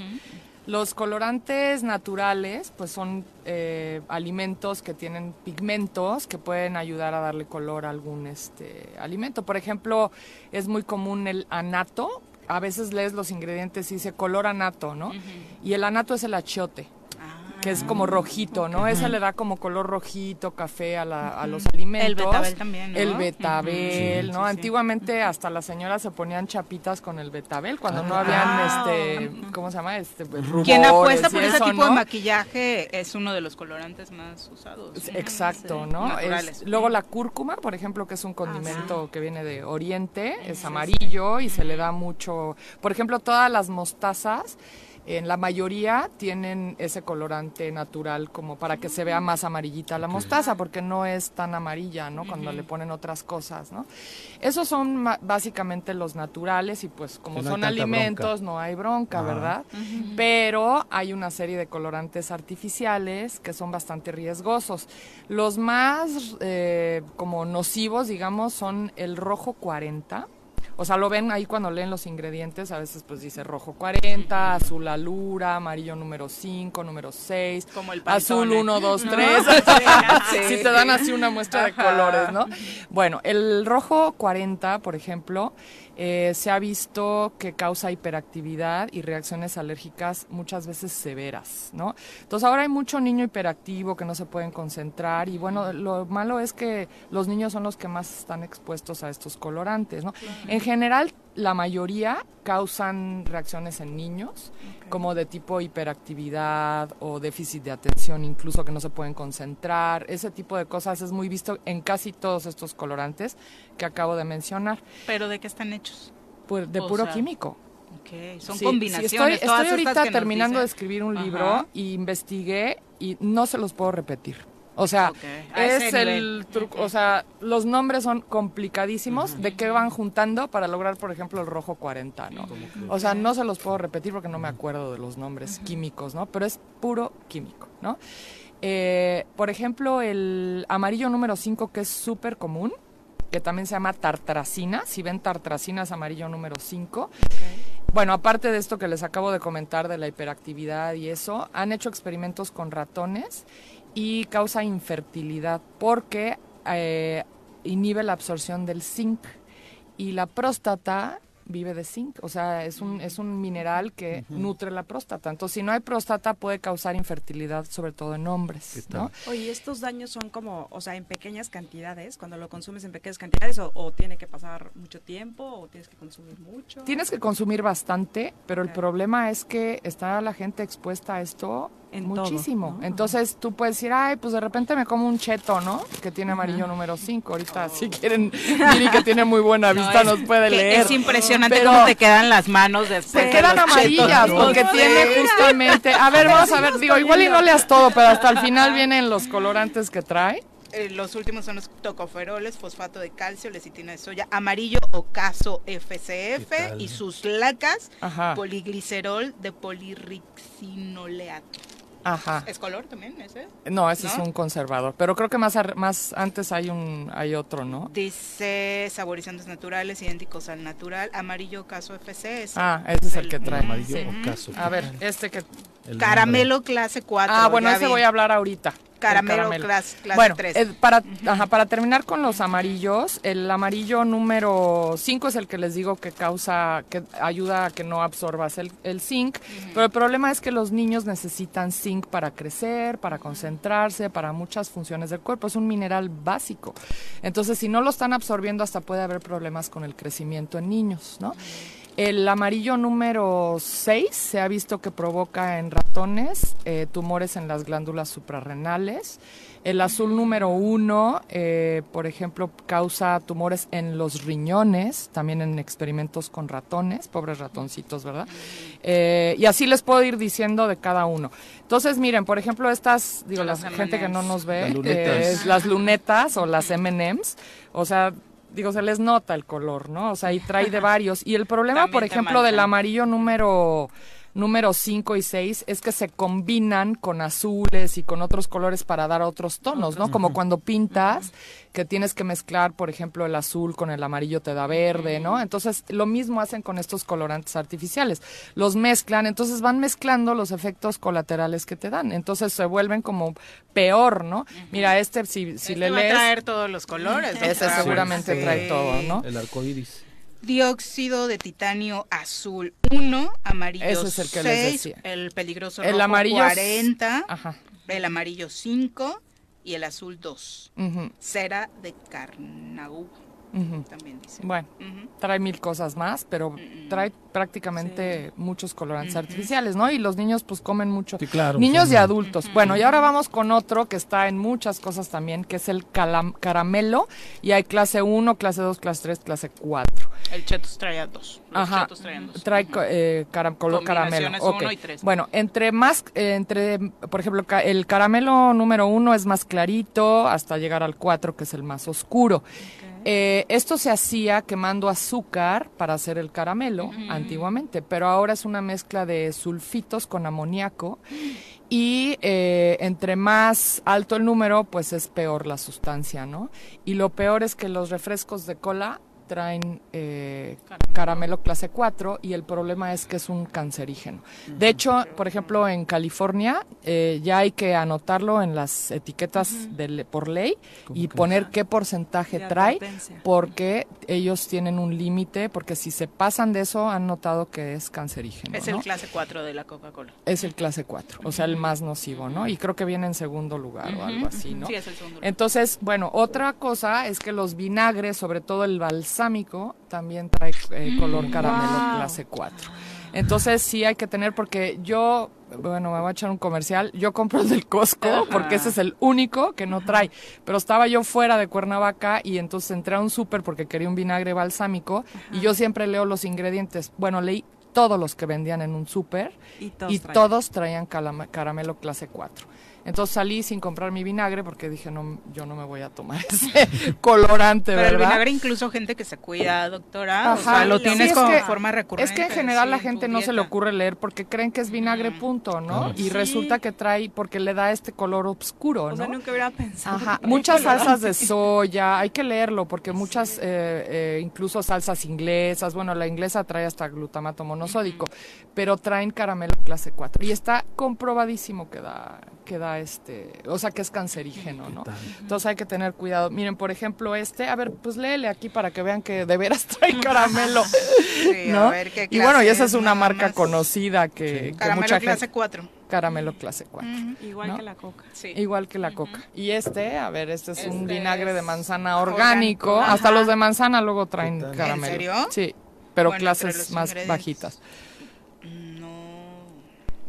Los colorantes naturales, pues son eh, alimentos que tienen pigmentos que pueden ayudar a darle color a algún este, alimento. Por ejemplo, es muy común el anato. A veces lees los ingredientes y dice color anato, ¿no? Y el anato es el achiote que es como rojito, ¿no? Ese le da como color rojito, café a, la- a los alimentos. El betabel también, ¿no? El betabel, ¿no? sí, sí. Antiguamente hasta las señoras se ponían chapitas con el betabel cuando no Ah. habían, este, ¿cómo se llama? Este, rubores Quien apuesta por ese eso, tipo de maquillaje es uno de los colorantes más usados. Exacto, ¿no? Es- luego la cúrcuma, por ejemplo, que es un condimento que viene de Oriente, es amarillo y se le da mucho. Por ejemplo, todas las mostazas, en la mayoría tienen ese colorante natural como para que se vea más amarillita la mostaza, porque no es tan amarilla, ¿no? Cuando le ponen otras cosas, ¿no? Esos son básicamente los naturales y pues como no son alimentos bronca. no hay bronca. ¿verdad? Pero hay una serie de colorantes artificiales que son bastante riesgosos. Los más eh, como nocivos, digamos, son el rojo 40. O sea, lo ven ahí cuando leen los ingredientes, a veces pues dice rojo 40, azul alura, amarillo número 5, número 6, Como el azul Pantone. 1, 2, ¿No? 3. Sí. Si te dan así una muestra de colores, ¿no? Bueno, el rojo 40, por ejemplo, eh, se ha visto que causa hiperactividad y reacciones alérgicas muchas veces severas, ¿no? Entonces ahora hay mucho niño hiperactivo que no se pueden concentrar y bueno, lo malo es que los niños son los que más están expuestos a estos colorantes, ¿no? En general, la mayoría causan reacciones en niños, como de tipo hiperactividad o déficit de atención, incluso que no se pueden concentrar. Ese tipo de cosas es muy visto en casi todos estos colorantes que acabo de mencionar, ¿Pero de qué están hechos? pues, de O puro sea, químico. Ok, son Sí, combinaciones. sí, estoy ahorita terminando de escribir un Ajá. libro y investigué y no se los puedo repetir. O sea, es el truco, o sea, los nombres son complicadísimos de qué van juntando para lograr, por ejemplo, el rojo 40, ¿no? O sea, no se los puedo repetir porque no me acuerdo de los nombres químicos, ¿no? Pero es puro químico, ¿no? Eh, por ejemplo, el amarillo número 5, que es súper común, que también se llama tartracina. Si ven tartracina es amarillo número 5. Bueno, aparte de esto que les acabo de comentar de la hiperactividad y eso, han hecho experimentos con ratones y causa infertilidad porque eh, inhibe la absorción del zinc y la próstata vive de zinc, o sea, es un, es un mineral que nutre la próstata. Entonces, si no hay próstata, puede causar infertilidad, sobre todo en hombres, ¿no? Oye, ¿estos daños son como, o sea, en pequeñas cantidades, cuando lo consumes en pequeñas cantidades, o, o tiene que pasar mucho tiempo, o tienes que consumir mucho? Tienes que consumir bastante, pero el problema es que está la gente expuesta a esto En todo, muchísimo. ¿no? Entonces tú puedes decir, ay, pues de repente me como un cheto, ¿no? Que tiene amarillo número 5. Ahorita, si quieren, Miri, que tiene muy buena No, vista, es nos puede leer. Es impresionante Pero cómo te quedan las manos después. se de quedan los amarillas chetos. porque tiene justamente... A ver, vamos a ver, digo, igual y no leas todo, pero hasta el final vienen los colorantes que trae. Eh, los últimos son los tocoferoles, fosfato de calcio, lecitina de soya, amarillo ocaso ¿Qué FCF y sus lacas, Ajá, poliglicerol de polirrixinoleato. ajá. ¿Es color también ese? No, ese es un conservador, pero creo que más, ar- más antes hay un hay otro, ¿no? Dice saborizantes naturales idénticos al natural, amarillo ocaso FC. ese. Ah, ese es el que trae. Amarillo Sí. ocaso. A ver, este que... El Caramelo clase 4. Ah, bueno, ese vi. voy a hablar ahorita. El Caramelo, bueno, 3. eh, para, ajá, para terminar con los amarillos, el amarillo número 5 es el que les digo que causa, que ayuda a que no absorbas el, el zinc, pero el problema es que los niños necesitan zinc para crecer, para concentrarse, para muchas funciones del cuerpo, es un mineral básico. Entonces, si no lo están absorbiendo, hasta puede haber problemas con el crecimiento en niños, ¿no? El amarillo número 6 se ha visto que provoca en ratones eh, tumores en las glándulas suprarrenales. El azul número 1, por ejemplo, causa tumores en los riñones, también en experimentos con ratones, pobres ratoncitos, ¿verdad? Eh, y así les puedo ir diciendo de cada uno. Entonces, miren, por ejemplo, estas, digo, la Las gente que no nos ve, Las lunetas. eh, es las lunetas o las M&Ms, o sea, digo, se les nota el color, ¿no? O sea, y trae de varios. Y el problema, También por ejemplo, del amarillo número número 5 y 6 es que se combinan con azules y con otros colores para dar otros tonos, ¿no? Como cuando pintas, que tienes que mezclar, por ejemplo, el azul con el amarillo te da verde, ¿no? Entonces, lo mismo hacen con estos colorantes artificiales. Los mezclan, entonces van mezclando los efectos colaterales que te dan. Entonces se vuelven como peor, ¿no? Mira, este si, si Este le va a lees, traer todos los colores. ese seguramente Sí. trae todo, ¿no? El arco iris. Dióxido de titanio azul 1, amarillo es el que les 6, decía. el peligroso El rojo amarillo 40, Ajá. el amarillo 5 y el azul 2. Ujú, Cera de también dice. Bueno, trae mil cosas más, pero trae prácticamente muchos colorantes artificiales, ¿no? Y los niños pues comen mucho. Sí, claro. Niños sí. y adultos. Bueno, y ahora vamos con otro que está en muchas cosas también, que es el calam- caramelo. Y hay clase 1, clase 2, clase 3, clase 4. El chetos traía dos. Los Ajá. chetos traían dos. Trae eh, cara- color caramelo. Combinaciones Ok. uno y tres. Bueno, entre más, eh, entre, por ejemplo, ca- el caramelo número uno es más clarito hasta llegar al 4, que es el más oscuro. Eh, esto se hacía quemando azúcar para hacer el caramelo antiguamente, pero ahora es una mezcla de sulfitos con amoníaco y eh, entre más alto el número, pues es peor la sustancia, ¿no? Y lo peor es que los refrescos de cola traen eh, caramelo clase 4 y el problema es que es un cancerígeno. De hecho, por ejemplo, en California eh, ya hay que anotarlo en las etiquetas de por ley y poner qué porcentaje De trae advertencia. porque ellos tienen un límite, porque si se pasan de eso han notado que es cancerígeno. Es ¿no? el clase 4 de la Coca-Cola. es el clase 4, o sea, el más nocivo, ¿no? Y creo que viene en segundo lugar o algo así, ¿no? Sí, es el segundo. lugar. Entonces, bueno, otra cosa es que los vinagres, sobre todo el balsámico, también trae eh, color caramelo Wow. clase 4. Entonces sí hay que tener, porque yo, bueno, me voy a echar un comercial, yo compro el del Costco, porque ese es el único que no trae. Pero estaba yo fuera de Cuernavaca y entonces entré a un súper porque quería un vinagre balsámico y yo siempre leo los ingredientes. Bueno, leí todos los que vendían en un súper Y todos y traen. todos traían caramelo clase 4. Entonces salí sin comprar mi vinagre porque dije, no, yo no me voy a tomar ese colorante, Pero el vinagre incluso gente que se cuida, doctora, o Ajá, sea, lo sí, tienes es como que- forma recurrente. Es que en general sí, la en gente no se le ocurre leer porque creen que es vinagre punto, ¿no? Y Sí. resulta que trae, porque le da este color oscuro, O ¿no? sea, nunca hubiera pensado. Ajá, muchas salsas de soya, hay que leerlo porque muchas, eh, eh, incluso salsas inglesas, bueno, la inglesa trae hasta glutamato monosódico, pero traen caramelo clase 4 y está comprobadísimo que da, que da este, o sea, que es cancerígeno, ¿no? Entonces hay que tener cuidado. Miren, por ejemplo, este, a ver, pues léele aquí para que vean que de veras trae caramelo, Sí, ¿no? a ver qué y bueno, y clase esa es una marca más. conocida que, que Caramelo mucha clase gente, 4. caramelo clase 4. Igual ¿no? que la coca. Sí. Igual que la coca. Y este, a ver, este es un Este vinagre de manzana orgánico. orgánico, Hasta los de manzana luego traen ¿En caramelo. serio? Sí, pero Bueno, clases más ingredientes. bajitas. No.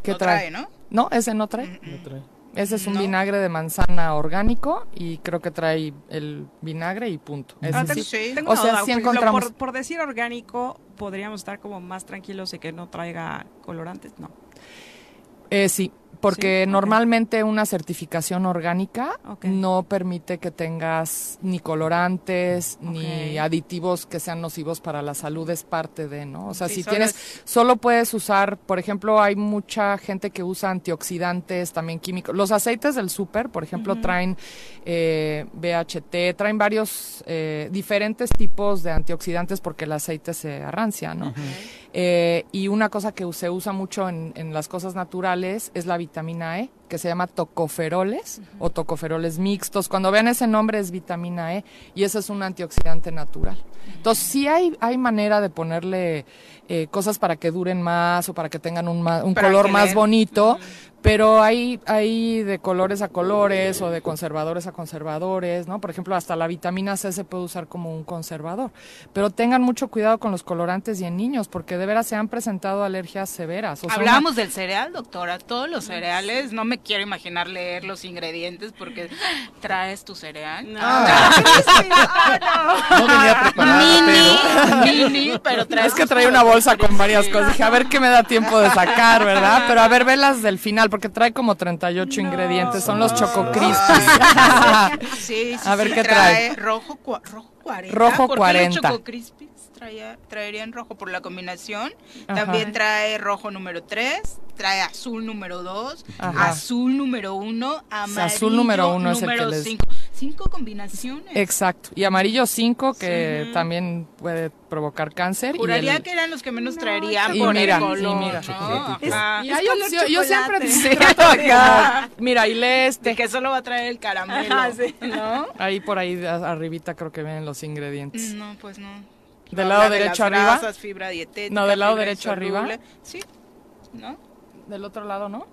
¿Qué no trae? trae, ¿no? No, ese no trae. No trae. Ese es un No. vinagre de manzana orgánico y creo que trae el vinagre y punto. Ah, sí. tengo- Sí. tengo O sea, duda, sí encontramos- Por, por decir orgánico, podríamos estar como más tranquilos de que no traiga colorantes, no. Eh, sí, porque Sí, normalmente una certificación orgánica no permite que tengas ni colorantes ni aditivos que sean nocivos para la salud, es parte de, ¿no? O sea, Sí, si solo tienes, es- solo puedes usar, por ejemplo, hay mucha gente que usa antioxidantes, también químicos. Los aceites del súper, por ejemplo, traen eh, BHT, traen varios eh, diferentes tipos de antioxidantes porque el aceite se arrancia, ¿no? Eh, y una cosa que se usa mucho en, en las cosas naturales es la vitamina E, que se llama tocoferoles o tocoferoles mixtos. Cuando vean ese nombre es vitamina E y ese es un antioxidante natural. Entonces sí hay, hay manera de ponerle eh, cosas para que duren más o para que tengan un, un color más bonito, pero hay, hay de colores a colores o de conservadores a conservadores, ¿no? Por ejemplo, hasta la vitamina C se puede usar como un conservador. Pero tengan mucho cuidado con los colorantes y en niños, porque de veras se han presentado alergias severas. O sea, Hablábamos del cereal, doctora. Todos los cereales, no me quiero imaginar leer los ingredientes porque traes tu cereal. Ah. No venía preparada, pero... Mini, mini, pero traes Es que trae una bolsa con varias cosas. Dije, a ver qué me da tiempo de sacar, ¿verdad? Pero a ver, velas del final, porque trae como 38 ingredientes. Son los Choco Crispies. Sí, sí, A ver sí, qué trae. trae. Rojo, cua- rojo 40. Rojo ¿Por qué 40. Traía, traería en rojo por la combinación. Ajá. También trae rojo número 3, trae azul número 2, Ajá. azul número 1, amarillo azul número uno es el que les- 5. Cinco combinaciones. Exacto. Y amarillo 5, que Sí. también puede provocar cáncer. y Juraría el- que eran los que menos traerían y por mira, el color, y mira. ¿no? Ajá. Y hay color opción- yo siempre chocolate. sí, trato como, mira, y lee De este. que solo va a traer el caramelo, Ajá, sí. ¿no? Ahí por ahí arribita creo que ven los ingredientes. No, pues no. Del lado de derecho las arriba. grasas, fibra dietética, No, del lado derecho arriba. Sí. ¿No? Del otro lado, ¿no?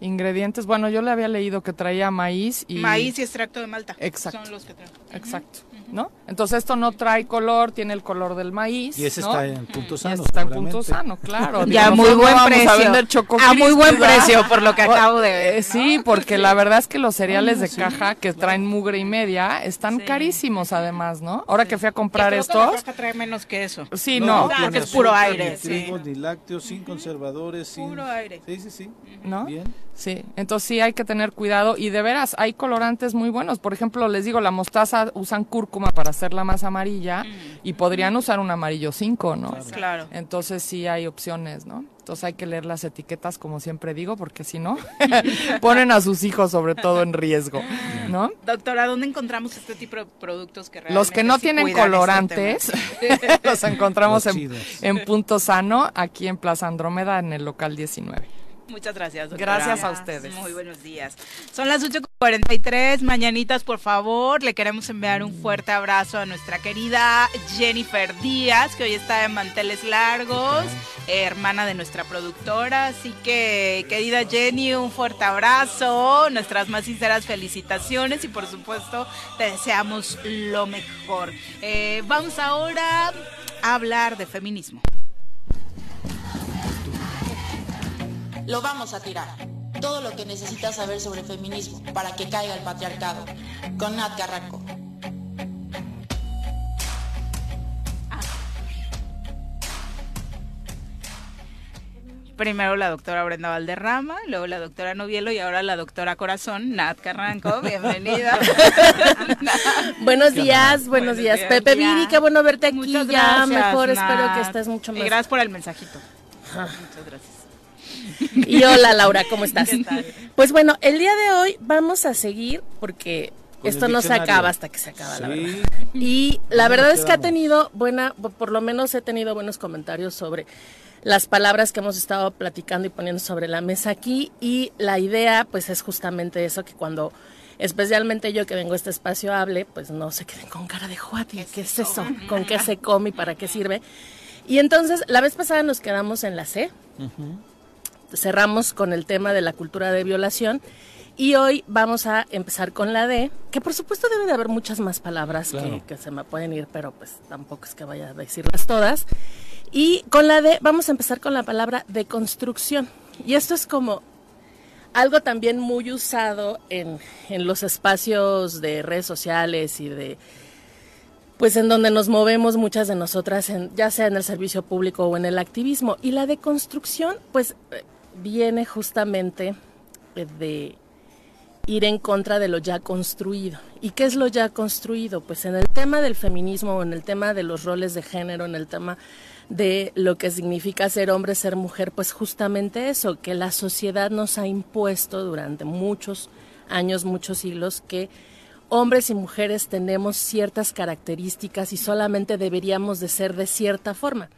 Ingredientes. Bueno, yo le había leído que traía maíz y Maíz y extracto de malta. Exacto. Son los que traen. Exacto, ¿no? Entonces esto no trae color, tiene el color del maíz. Y ese ¿no? está en punto Y sano. ese está en punto sano, claro. Ya, Digo, muy nosotros buen precio. A vender Choco A muy buen precio, por lo que acabo de ver. Eh, sí, porque la verdad es que los cereales de caja que traen mugre y media están Sí. carísimos además, ¿no? Ahora que fui a comprar Creo que la estos, caja trae menos que eso. sí, no, Ah, tiene que es puro aire, Ni sí. trigo, ni lácteos, sin conservadores, sin... Puro aire. Sí, sí, sí. ¿no? Bien. Sí, entonces sí hay que tener cuidado y de veras hay colorantes muy buenos. Por ejemplo, les digo, la mostaza usan cúrcuma para hacerla más amarilla y podrían usar un amarillo 5, ¿no? Claro. Entonces sí hay opciones, ¿no? Entonces hay que leer las etiquetas, como siempre digo, porque si no, ponen a sus hijos sobre todo en riesgo, ¿no? Doctora, ¿dónde encontramos este tipo de productos que Los que realmente no sí tienen este colorantes, los encontramos Los en, en Punto Sano, aquí en Plaza Andrómeda, en el local 19. Muchas gracias, doctora. Gracias a ustedes. Muy buenos días. Son las 8.43, mañanitas, por favor. Le queremos enviar un fuerte abrazo a nuestra querida Jennifer Díaz, que hoy está de manteles largos, eh, hermana de nuestra productora. Así que, querida Jenny, un fuerte abrazo, nuestras más sinceras felicitaciones y, por supuesto, te deseamos lo mejor. Eh, vamos ahora a hablar de feminismo. Lo vamos a tirar. Todo lo que necesitas saber sobre feminismo para que caiga el patriarcado. Con Nat Carranco. Primero la doctora Brenda Valderrama, luego la doctora Novielo y ahora la doctora Corazón, Nat Carranco, bienvenida. Buenos días, buenos días, Pepe Ya. Viri, qué bueno verte aquí Muchas ya gracias, mejor, espero que estés mucho Y más. gracias por el mensajito. Muchas gracias. Y hola Laura, ¿cómo estás? ¿Qué tal? Pues bueno, el día de hoy vamos a seguir porque Con esto no se acaba hasta que se acaba, la verdad. Y la ¿Dónde verdad es que ha tenido buena, por lo menos he tenido buenos comentarios sobre las palabras que hemos estado platicando y poniendo sobre la mesa aquí y la idea pues es justamente eso que cuando especialmente yo que vengo a este espacio hable, pues no se queden con cara de Juati, ¿qué es eso? ¿Con qué se come y para qué sirve? Y entonces la vez pasada nos quedamos en la C, cerramos con el tema de la cultura de violación y hoy vamos a empezar con la D, que por supuesto debe de haber muchas más palabras que, Claro. que se me pueden ir, pero pues tampoco es que vaya a decirlas todas. Y con la D vamos a empezar con la palabra deconstrucción. Y esto es como algo también muy usado en, en los espacios de redes sociales y de pues en donde nos movemos muchas de nosotras, en, ya sea en el servicio público o en el activismo. Y la deconstrucción, pues, eh, viene justamente eh, de ir en contra de lo ya construido. ¿Y qué es lo ya construido? Pues en el tema del feminismo, en el tema de los roles de género, en el tema de lo que significa ser hombre, ser mujer, pues justamente eso, que la sociedad nos ha impuesto durante muchos años, muchos siglos, que hombres y mujeres tenemos ciertas características y solamente deberíamos de ser de cierta forma.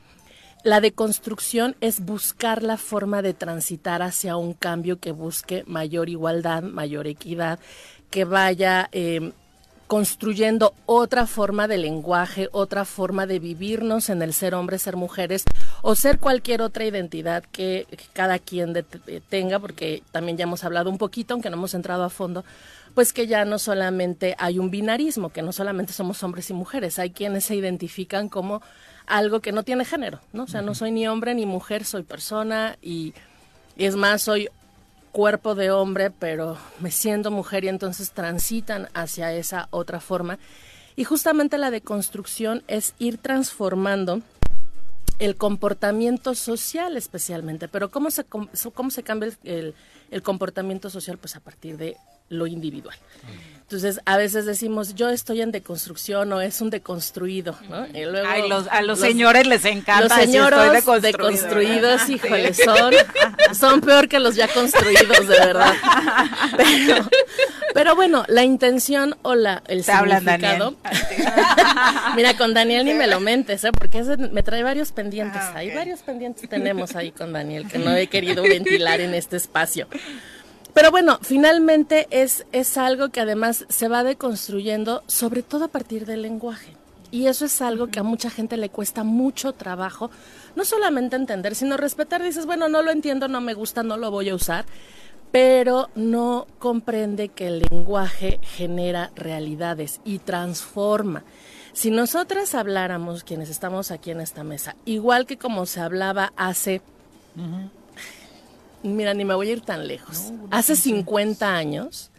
La deconstrucción es buscar la forma de transitar hacia un cambio que busque mayor igualdad, mayor equidad, que vaya eh, construyendo otra forma de lenguaje, otra forma de vivirnos en el ser hombres, ser mujeres o ser cualquier otra identidad que, que cada quien de- eh, tenga, porque también ya hemos hablado un poquito, aunque no hemos entrado a fondo, pues que ya no solamente hay un binarismo, que no solamente somos hombres y mujeres, hay quienes se identifican como algo que no tiene género, ¿no? O sea, no soy ni hombre ni mujer, soy persona y, y es más, soy cuerpo de hombre, pero me siento mujer y entonces transitan hacia esa otra forma. Y justamente la deconstrucción es ir transformando el comportamiento social especialmente. Pero ¿cómo se, cómo se cambia el, el- el comportamiento social? Pues a partir de lo individual. Entonces, a veces decimos, yo estoy en deconstrucción o es un deconstruido, ¿no? Y luego Ay, los- a los señores les encanta Los señores deconstruidos, ¿verdad? híjole, son, son peor que los ya construidos, de verdad. Pero, pero bueno, la intención o la, el Te significado... Mira, con Daniel ni me lo mentes, ¿eh? Porque ese me trae varios pendientes. Ah, Hay varios pendientes tenemos ahí con Daniel que no he querido ventilar en este espacio. Pero bueno, finalmente es, es algo que además se va deconstruyendo, sobre todo a partir del lenguaje. Y eso es algo que a mucha gente le cuesta mucho trabajo, no solamente entender, sino respetar. Dices, bueno, no lo entiendo, no me gusta, no lo voy a usar, pero no comprende que el lenguaje genera realidades y transforma. Si nosotras habláramos, quienes estamos aquí en esta mesa, igual que como se hablaba hace mira, ni me voy a ir tan lejos. Hace 50 años,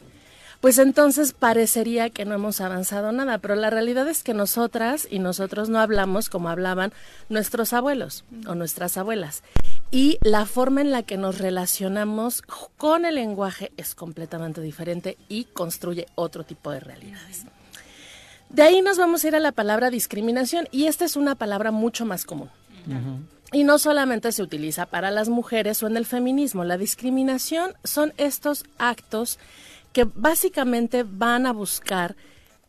pues entonces parecería que no hemos avanzado nada, pero la realidad es que nosotras y nosotros no hablamos como hablaban nuestros abuelos o nuestras abuelas. Y la forma en la que nos relacionamos con el lenguaje es completamente diferente y construye otro tipo de realidades. De ahí nos vamos a ir a la palabra discriminación y esta es una palabra mucho más común. Y no solamente se utiliza para las mujeres o en el feminismo. La discriminación son estos actos que básicamente van a buscar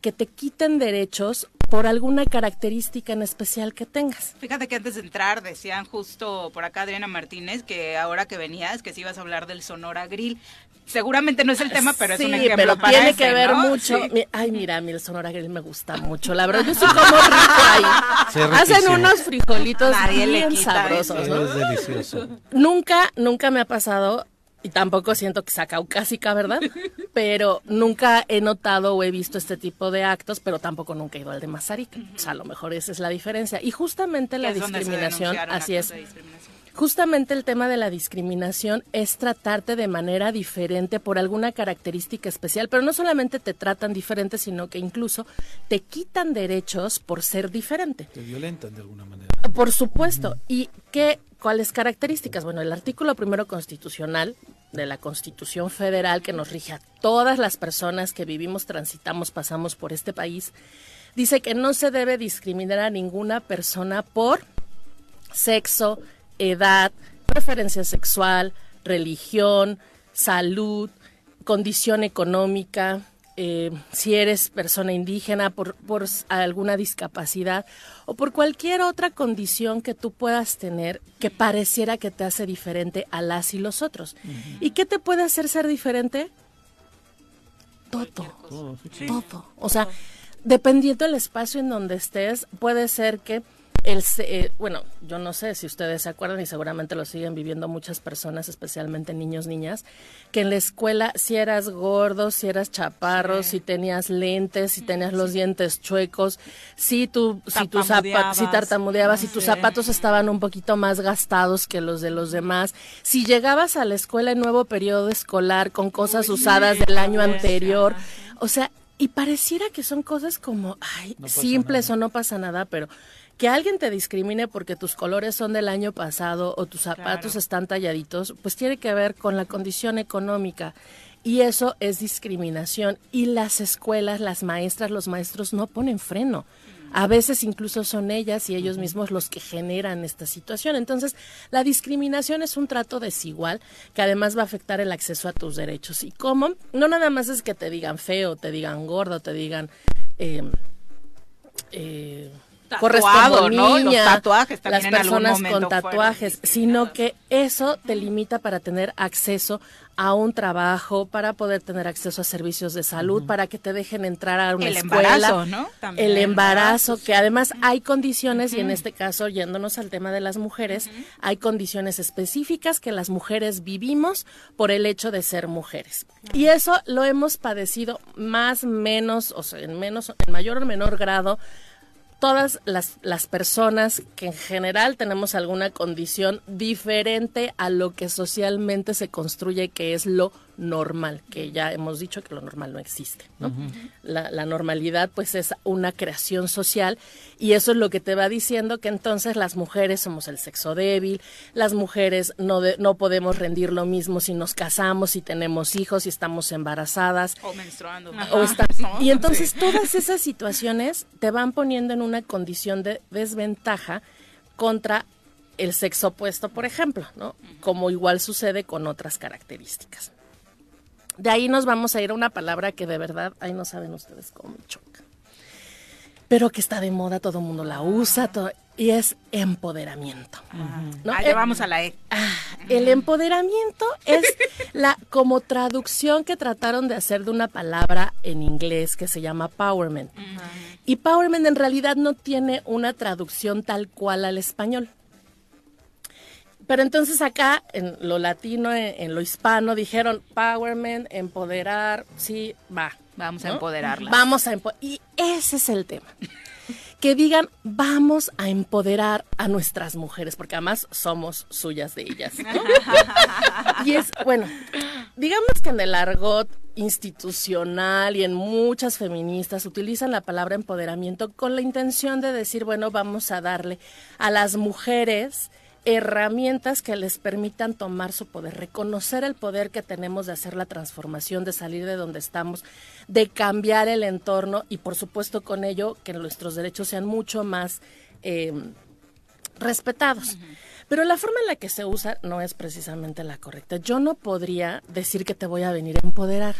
que te quiten derechos por alguna característica en especial que tengas. Fíjate que antes de entrar decían justo por acá Adriana Martínez que ahora que venías que si ibas a hablar del Sonora Grill. Seguramente no es el tema, pero sí, es un ejemplo pero para tiene ese, que ver ¿no? mucho. Sí. Mi- Ay, mira, a mí el Sonora Grill me gusta mucho. La verdad, yo sí como rico ahí. Sí, Hacen unos frijolitos bien sabrosos, ¿no? Es delicioso. Nunca, nunca me ha pasado, y tampoco siento que sea caucásica, ¿verdad? Pero nunca he notado o he visto este tipo de actos, pero tampoco nunca he ido al de Mazarik. O sea, a lo mejor esa es la diferencia. Y justamente la discriminación, así es. Justamente el tema de la discriminación es tratarte de manera diferente por alguna característica especial, pero no solamente te tratan diferente, sino que incluso te quitan derechos por ser diferente. Te violentan de alguna manera. Por supuesto. ¿Y qué, cuáles características? Bueno, el artículo primero constitucional de la Constitución Federal que nos rige a todas las personas que vivimos, transitamos, pasamos por este país, dice que no se debe discriminar a ninguna persona por sexo, edad, preferencia sexual, religión, salud, condición económica, eh, si eres persona indígena por, por alguna discapacidad o por cualquier otra condición que tú puedas tener que pareciera que te hace diferente a las y los otros. ¿Y qué te puede hacer ser diferente? Todo. Todo. O sea, dependiendo del espacio en donde estés, puede ser que el, eh, bueno, yo no sé si ustedes se acuerdan y seguramente lo siguen viviendo muchas personas, especialmente niños, niñas, que en la escuela si eras gordo, si eras chaparro, si tenías lentes, si tenías los dientes chuecos, si tu, si tus zapatos, si Tartamudeabas. si tus Sí. zapatos estaban un poquito más gastados que los de los demás, si llegabas a la escuela en nuevo periodo escolar con cosas usadas del año anterior, o sea, y pareciera que son cosas como, ay, No simples o no pasa nada, pero que alguien te discrimine porque tus colores son del año pasado o tus zapatos Claro. están talladitos, pues tiene que ver con la condición económica. Y eso es discriminación. Y las escuelas, las maestras, los maestros no ponen freno. A veces incluso son ellas y ellos mismos los que generan esta situación. Entonces, la discriminación es un trato desigual que además va a afectar el acceso a tus derechos. ¿Y cómo? No nada más es que te digan feo, te digan gordo, te digan... eh, eh, Tatuado, ¿no? Los tatuajes también las en algún personas con tatuajes, sino que eso te limita para tener acceso a un trabajo, para poder tener acceso a servicios de salud, para que te dejen entrar a una El escuela, embarazo, ¿no? También, el embarazo, que además hay condiciones y en este caso yéndonos al tema de las mujeres, hay condiciones específicas que las mujeres vivimos por el hecho de ser mujeres. Y eso lo hemos padecido más, menos, o sea, en menos, en mayor o menor grado todas las, las personas que en general tenemos alguna condición diferente a lo que socialmente se construye que es lo normal, que ya hemos dicho que lo normal no existe. ¿no? la, la normalidad pues es una creación social y eso es lo que te va diciendo que entonces las mujeres somos el sexo débil, las mujeres no, de- no podemos rendir lo mismo si nos casamos, si tenemos hijos, si estamos embarazadas. O menstruando. O está- ¿no? y entonces Sí. todas esas situaciones te van poniendo en una condición de desventaja contra el sexo opuesto, por ejemplo, ¿no? Como igual sucede con otras características. De ahí nos vamos a ir a una palabra que de verdad, ahí no saben ustedes cómo me choca. Pero que está de moda, todo el mundo la usa, todo- y es empoderamiento. ¿no? Ah, Eh, ya vamos a la E. el empoderamiento es la como traducción que trataron de hacer de una palabra en inglés que se llama empowerment. Y empowerment en realidad no tiene una traducción tal cual al español. Pero entonces acá, en lo latino, en, en lo hispano, dijeron empowerment, empoderar, sí, va. Vamos a ¿no? empoderarlas. Vamos a empoderar. Y ese es el tema. Que digan, vamos a empoderar a nuestras mujeres, porque además somos suyas de ellas. ¿no? y es, bueno, digamos que en el argot institucional y en muchas feministas utilizan la palabra empoderamiento con la intención de decir, bueno, vamos a darle a las mujeres herramientas que les permitan tomar su poder, reconocer el poder que tenemos de hacer la transformación, de salir de donde estamos, de cambiar el entorno y por supuesto con ello que nuestros derechos sean mucho más eh, respetados. Pero la forma en la que se usa no es precisamente la correcta. Yo no podría decir que te voy a venir a empoderar,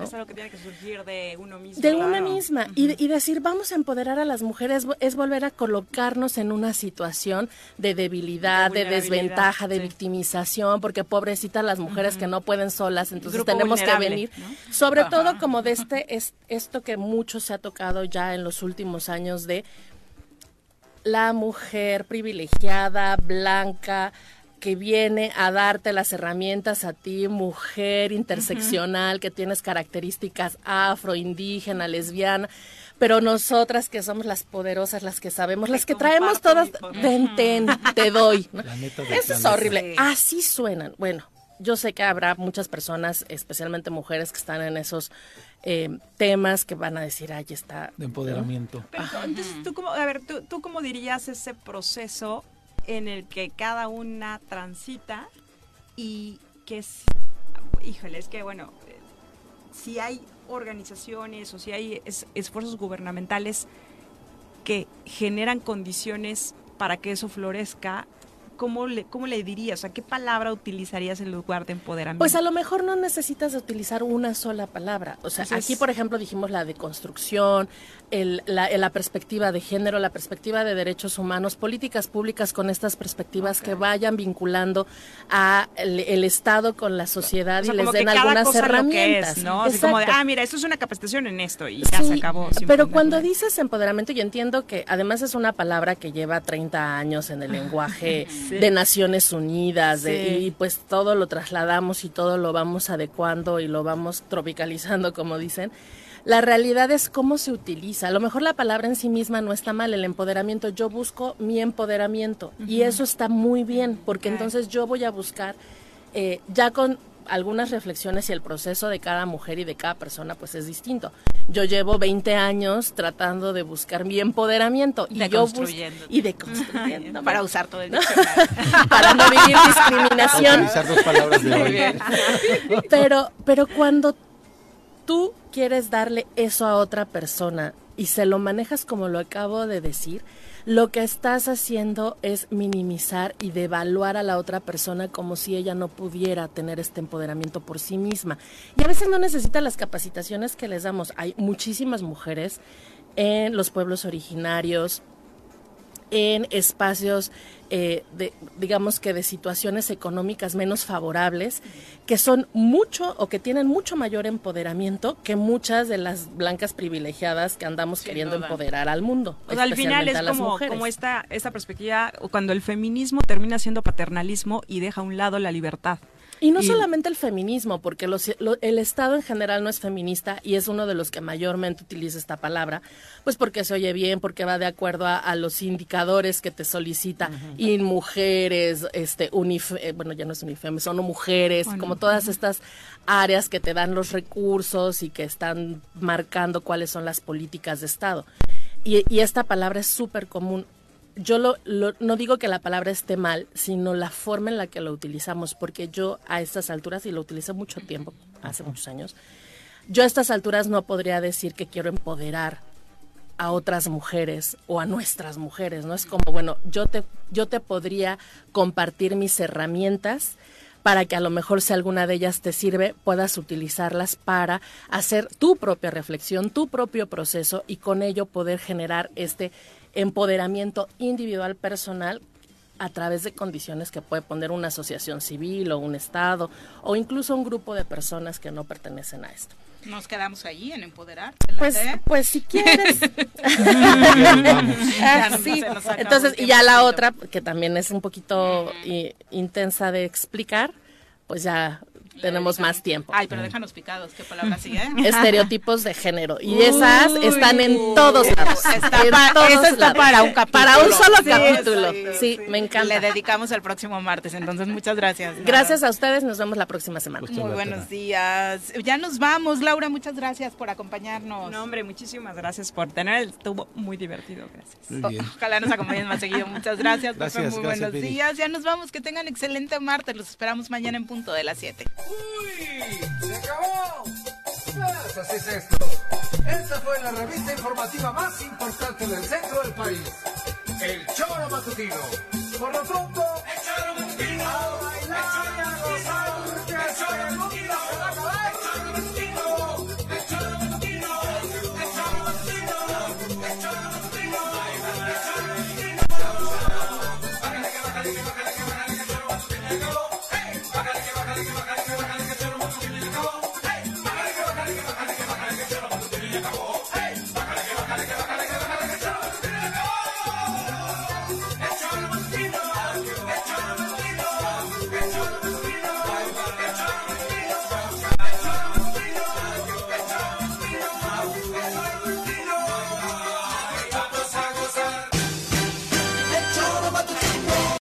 Es algo que tiene que surgir de uno mismo. De una misma. y, y decir, vamos a empoderar a las mujeres, es volver a colocarnos en una situación de debilidad, De desventaja, de sí. victimización, porque pobrecitas las mujeres que no pueden solas, entonces Grupo tenemos que venir. ¿no? Sobre todo como de este, es, esto que mucho se ha tocado ya en los últimos años de la mujer privilegiada, blanca, que viene a darte las herramientas a ti, mujer interseccional, que tienes características afro, indígena, lesbiana, pero nosotras que somos las poderosas, las que sabemos, las que traemos todas, ven, ten, te doy. Eso es horrible. Así suenan. Bueno, yo sé que habrá muchas personas, especialmente mujeres, que están en esos eh, temas que van a decir, ay, está... De empoderamiento. Pero entonces, ¿tú cómo, a ver, ¿tú, tú cómo dirías ese proceso en el que cada una transita y que es, híjole, es que bueno, eh, si hay organizaciones o si hay es- esfuerzos gubernamentales que generan condiciones para que eso florezca, ¿cómo le, cómo le dirías? O sea, ¿qué palabra utilizarías en lugar de empoderamiento? Pues a lo mejor no necesitas utilizar una sola palabra. O sea, Entonces- aquí, por ejemplo, dijimos la deconstrucción, el, la, la perspectiva de género, la perspectiva de derechos humanos, políticas públicas con estas perspectivas que vayan vinculando a el, el Estado con la sociedad O sea, y les den algunas herramientas. es, ¿no? Así como de, ah, mira, esto es una capacitación en esto y ya se acabó. Pero cuando dices empoderamiento, yo entiendo que además es una palabra que lleva 30 años en el lenguaje Sí. de Naciones Unidas, de- Sí. y pues todo lo trasladamos y todo lo vamos adecuando y lo vamos tropicalizando, como dicen. La realidad es cómo se utiliza. A lo mejor la palabra en sí misma no está mal, el empoderamiento. Yo busco mi empoderamiento y eso está muy bien, porque entonces yo voy a buscar eh, ya con algunas reflexiones y el proceso de cada mujer y de cada persona pues es distinto. Yo llevo 20 años tratando de buscar mi empoderamiento y yo y deconstruyendo Para usar todo el diccionario. para no vivir discriminación. Utilizar dos palabras de Muy hoy. bien. Pero pero cuando tú quieres darle eso a otra persona y se lo manejas como lo acabo de decir, lo que estás haciendo es minimizar y devaluar a la otra persona como si ella no pudiera tener este empoderamiento por sí misma. Y a veces no necesita las capacitaciones que les damos. Hay muchísimas mujeres en los pueblos originarios, en espacios, eh, de, digamos que de situaciones económicas menos favorables, que son mucho o que tienen mucho mayor empoderamiento que muchas de las blancas privilegiadas que andamos queriendo duda. empoderar al mundo. O sea, al final es como, como esta, esta perspectiva, o cuando el feminismo termina siendo paternalismo y deja a un lado la libertad. Y no solamente el feminismo, porque los- lo- el Estado en general no es feminista y es uno de los que mayormente utiliza esta palabra, pues porque se oye bien, porque va de acuerdo a, a los indicadores que te solicita y mujeres, este, unif eh, bueno, ya no es unifem, son mujeres, Bueno. como todas estas áreas que te dan los recursos y que están marcando cuáles son las políticas de Estado. Y, y esta palabra es súper común. Yo lo, lo- no digo que la palabra esté mal, sino la forma en la que lo utilizamos, porque yo a estas alturas, y lo utilicé mucho tiempo, hace muchos años, yo a estas alturas no podría decir que quiero empoderar a otras mujeres o a nuestras mujeres, ¿no? Es como, bueno, yo te, yo te podría compartir mis herramientas para que a lo mejor si alguna de ellas te sirve, puedas utilizarlas para hacer tu propia reflexión, tu propio proceso y con ello poder generar este empoderamiento individual personal a través de condiciones que puede poner una asociación civil o un Estado o incluso un grupo de personas que no pertenecen a esto. Nos quedamos allí en empoderar. Pues, pues si quieres. Ah, sí. Entonces, y ya la otra, que también es un poquito intensa de explicar, pues ya tenemos más tiempo. Ay, pero déjanos picados, qué palabra sigue. Estereotipos de género. Y esas están en todos lados. Está En pa- todos eso está lados. para un capítulo. Para un solo Sí, capítulo. sí, Sí, me encanta. Le dedicamos el próximo martes, entonces muchas gracias. Gracias a ustedes, nos vemos la próxima semana. Muy buenos días. Ya nos vamos, Laura, muchas gracias por acompañarnos. No, hombre, muchísimas gracias por tener. Estuvo muy divertido, gracias. Ojalá nos acompañen más seguido. Muchas gracias, muy gracias, buenos días. Ya nos vamos, que tengan excelente martes. Los esperamos mañana en punto de las 7. ¡Se acabó! Pues así es esto. Esta fue la revista informativa más importante del centro del país. El Choro Matutino. Por lo pronto, el Choro Matutino. A bailar a gozar, el Choro Matutino